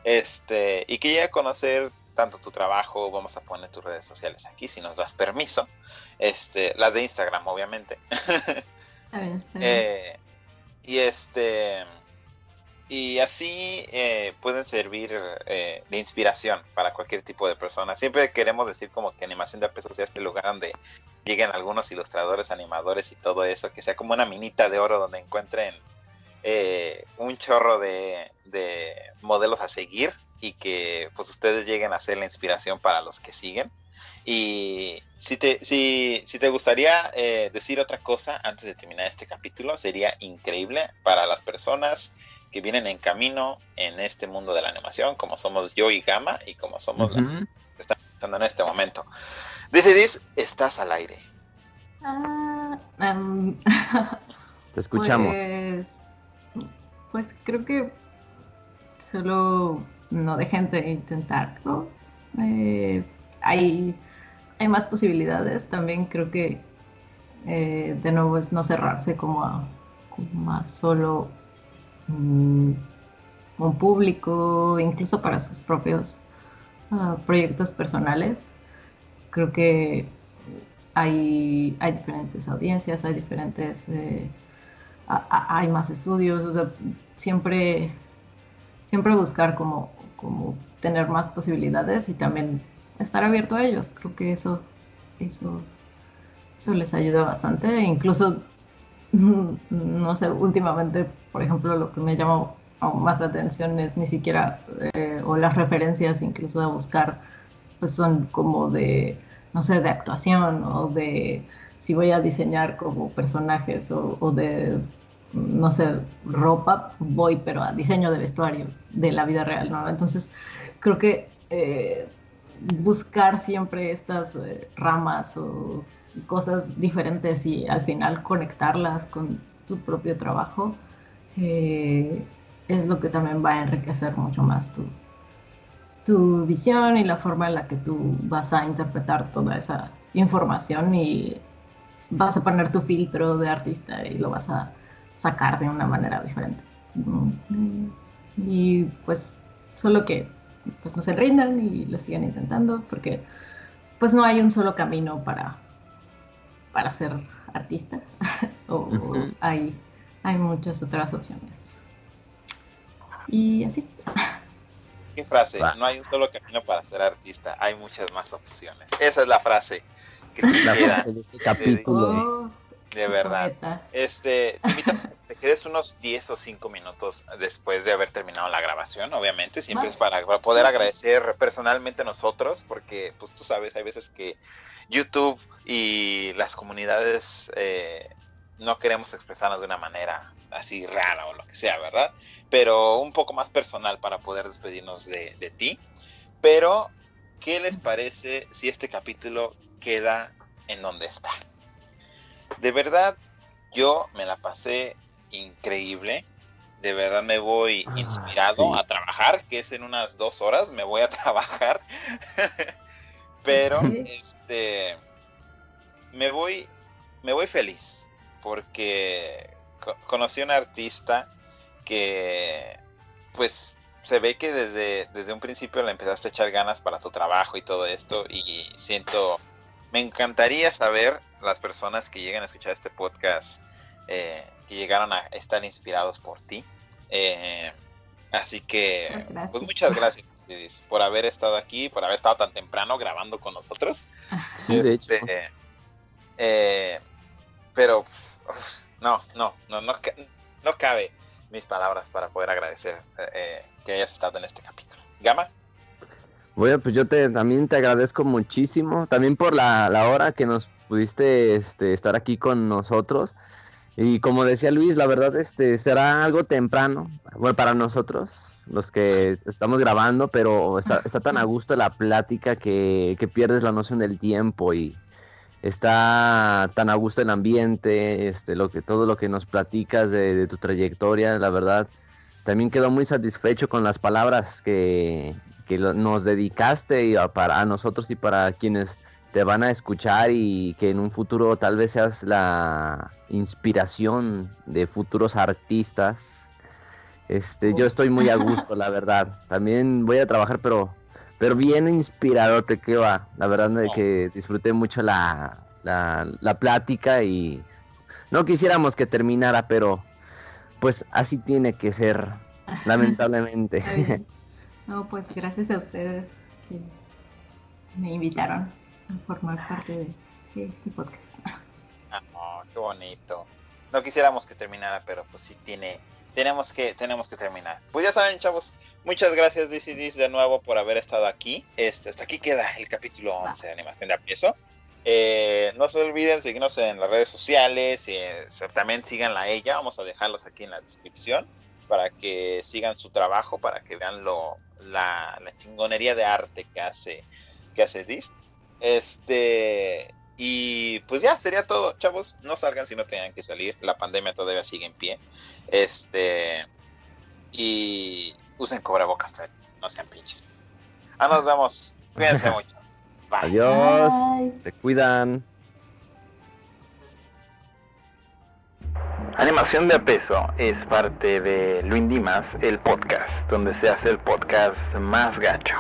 Speaker 3: este, y que llegue a conocer tanto tu trabajo, vamos a poner tus redes sociales aquí, si nos das permiso. Este, las de Instagram, obviamente.
Speaker 5: Está bien, está bien.
Speaker 3: Eh, y este y así eh, pueden servir eh, de inspiración para cualquier tipo de persona. Siempre queremos decir como que animación de peso sea este lugar donde lleguen algunos ilustradores, animadores y todo eso, que sea como una minita de oro donde encuentren eh, un chorro de, de modelos a seguir y que pues ustedes lleguen a ser la inspiración para los que siguen. Y si te, si, si te gustaría eh, decir otra cosa antes de terminar este capítulo, sería increíble para las personas que vienen en camino en este mundo de la animación, como somos yo y Gama, y como somos la
Speaker 4: Ujú.
Speaker 3: que están escuchando en este momento. Dice Dis, estás al aire.
Speaker 5: Ah, am,
Speaker 4: Te escuchamos.
Speaker 5: Pues, pues creo que solo no dejen de intentarlo. Eh, hay, hay más posibilidades. También creo que eh, de nuevo es no cerrarse como a, como solo mm, un público, incluso para sus propios ah, proyectos personales. Creo que hay, hay diferentes audiencias, hay diferentes, eh, hay más estudios, o sea, siempre, siempre buscar como, como tener más posibilidades y también estar abierto a ellos. Creo que eso, eso, eso les ayuda bastante. Incluso, no sé, últimamente, por ejemplo, lo que me llama aún más la atención es ni siquiera, eh, o las referencias incluso a buscar, pues son como de, no sé, de actuación o de si voy a diseñar como personajes o, de, no sé, ropa, voy, pero a diseño de vestuario de la vida real, ¿no? Entonces, creo que eh, buscar siempre estas eh, ramas o cosas diferentes y al final conectarlas con tu propio trabajo eh, es lo que también va a enriquecer mucho más tu, tu visión y la forma en la que tú vas a interpretar toda esa información y vas a poner tu filtro de artista y lo vas a sacar de una manera diferente. Mm, Y pues solo que pues no se rindan y lo sigan intentando porque pues no hay un solo camino para, para ser artista o
Speaker 4: Ujú.
Speaker 5: hay, hay muchas otras opciones. Y así.
Speaker 3: ¿Qué frase?
Speaker 4: Va.
Speaker 3: No hay un solo camino para ser artista, hay muchas más opciones. Esa es la frase que te
Speaker 4: La
Speaker 3: queda,
Speaker 4: de este capítulo.
Speaker 5: Oh,
Speaker 3: de verdad. Este, te invito a que te quedes unos 10 o 5 minutos después de haber terminado la grabación, obviamente, siempre es para, para poder agradecer personalmente a nosotros, porque pues tú sabes, hay veces que YouTube y las comunidades eh, no queremos expresarnos de una manera así rara o lo que sea, ¿verdad? Pero un poco más personal para poder despedirnos de, de ti. Pero, ¿qué les parece si este capítulo queda en donde está? De verdad, yo me la pasé increíble. De verdad me voy
Speaker 4: Ah,
Speaker 3: inspirado
Speaker 4: sí.
Speaker 3: a trabajar, que es en unas dos horas, me voy a trabajar. Pero, este, me voy, me voy feliz porque co- conocí a un artista que, pues, se ve que desde, desde un principio le empezaste a echar ganas para tu trabajo y todo esto y siento, me encantaría saber las personas que lleguen a escuchar este podcast eh, que llegaron a estar inspirados por ti. Eh, así que,
Speaker 5: Muchas gracias.
Speaker 3: pues muchas gracias Lidis, por haber estado aquí, por haber estado tan temprano grabando con nosotros.
Speaker 4: Sí, de hecho.
Speaker 3: Este, eh, pero uf, no, no, no, no, no cabe mis palabras para poder agradecer eh, eh, que hayas estado en este capítulo. Gama,
Speaker 4: Bueno, pues yo te, también te agradezco muchísimo, también por la, la hora que nos pudiste este, estar aquí con nosotros. Y como decía Luis, la verdad este, será algo temprano, bueno, para nosotros, los que estamos grabando, pero está, está tan a gusto la plática que, que pierdes la noción del tiempo y está tan a gusto el ambiente, este, lo que, todo lo que nos platicas de, de tu trayectoria, la verdad. También quedo muy satisfecho con las palabras que, que nos dedicaste y a, para a nosotros y para quienes te van a escuchar y que en un futuro tal vez seas la inspiración de futuros artistas. Este, yo estoy muy a gusto, la verdad. También voy a trabajar, pero, pero bien inspirador te que va. La verdad de que disfruté mucho la, la, la plática y no quisiéramos que terminara, pero pues así tiene que ser, lamentablemente.
Speaker 5: No, pues gracias a ustedes que me invitaron a formar parte de, este podcast.
Speaker 3: Ah, oh, qué bonito. No quisiéramos que terminara, pero pues sí tiene, tenemos que, tenemos que terminar. Pues ya saben, chavos, muchas gracias DCDs de nuevo por haber estado aquí. Este, hasta aquí queda el capítulo 11 de animación de Apieso. Eh, no se olviden seguirnos en las redes sociales, eh, también síganla a ella, vamos a dejarlos aquí en la descripción para que sigan su trabajo, para que vean lo, la, la chingonería de arte que hace, que hace Dis. Este, y pues ya, sería todo, chavos. No salgan si no tengan que salir. La pandemia todavía sigue en pie. Este, y usen cubrebocas, todavía, no sean pinches. Ah, nos vemos. Cuídense mucho. Bye.
Speaker 4: Adiós,
Speaker 5: Bye.
Speaker 4: se cuidan.
Speaker 1: Animación de a peso es parte de Luindimas, el podcast, donde se hace el podcast más gacho.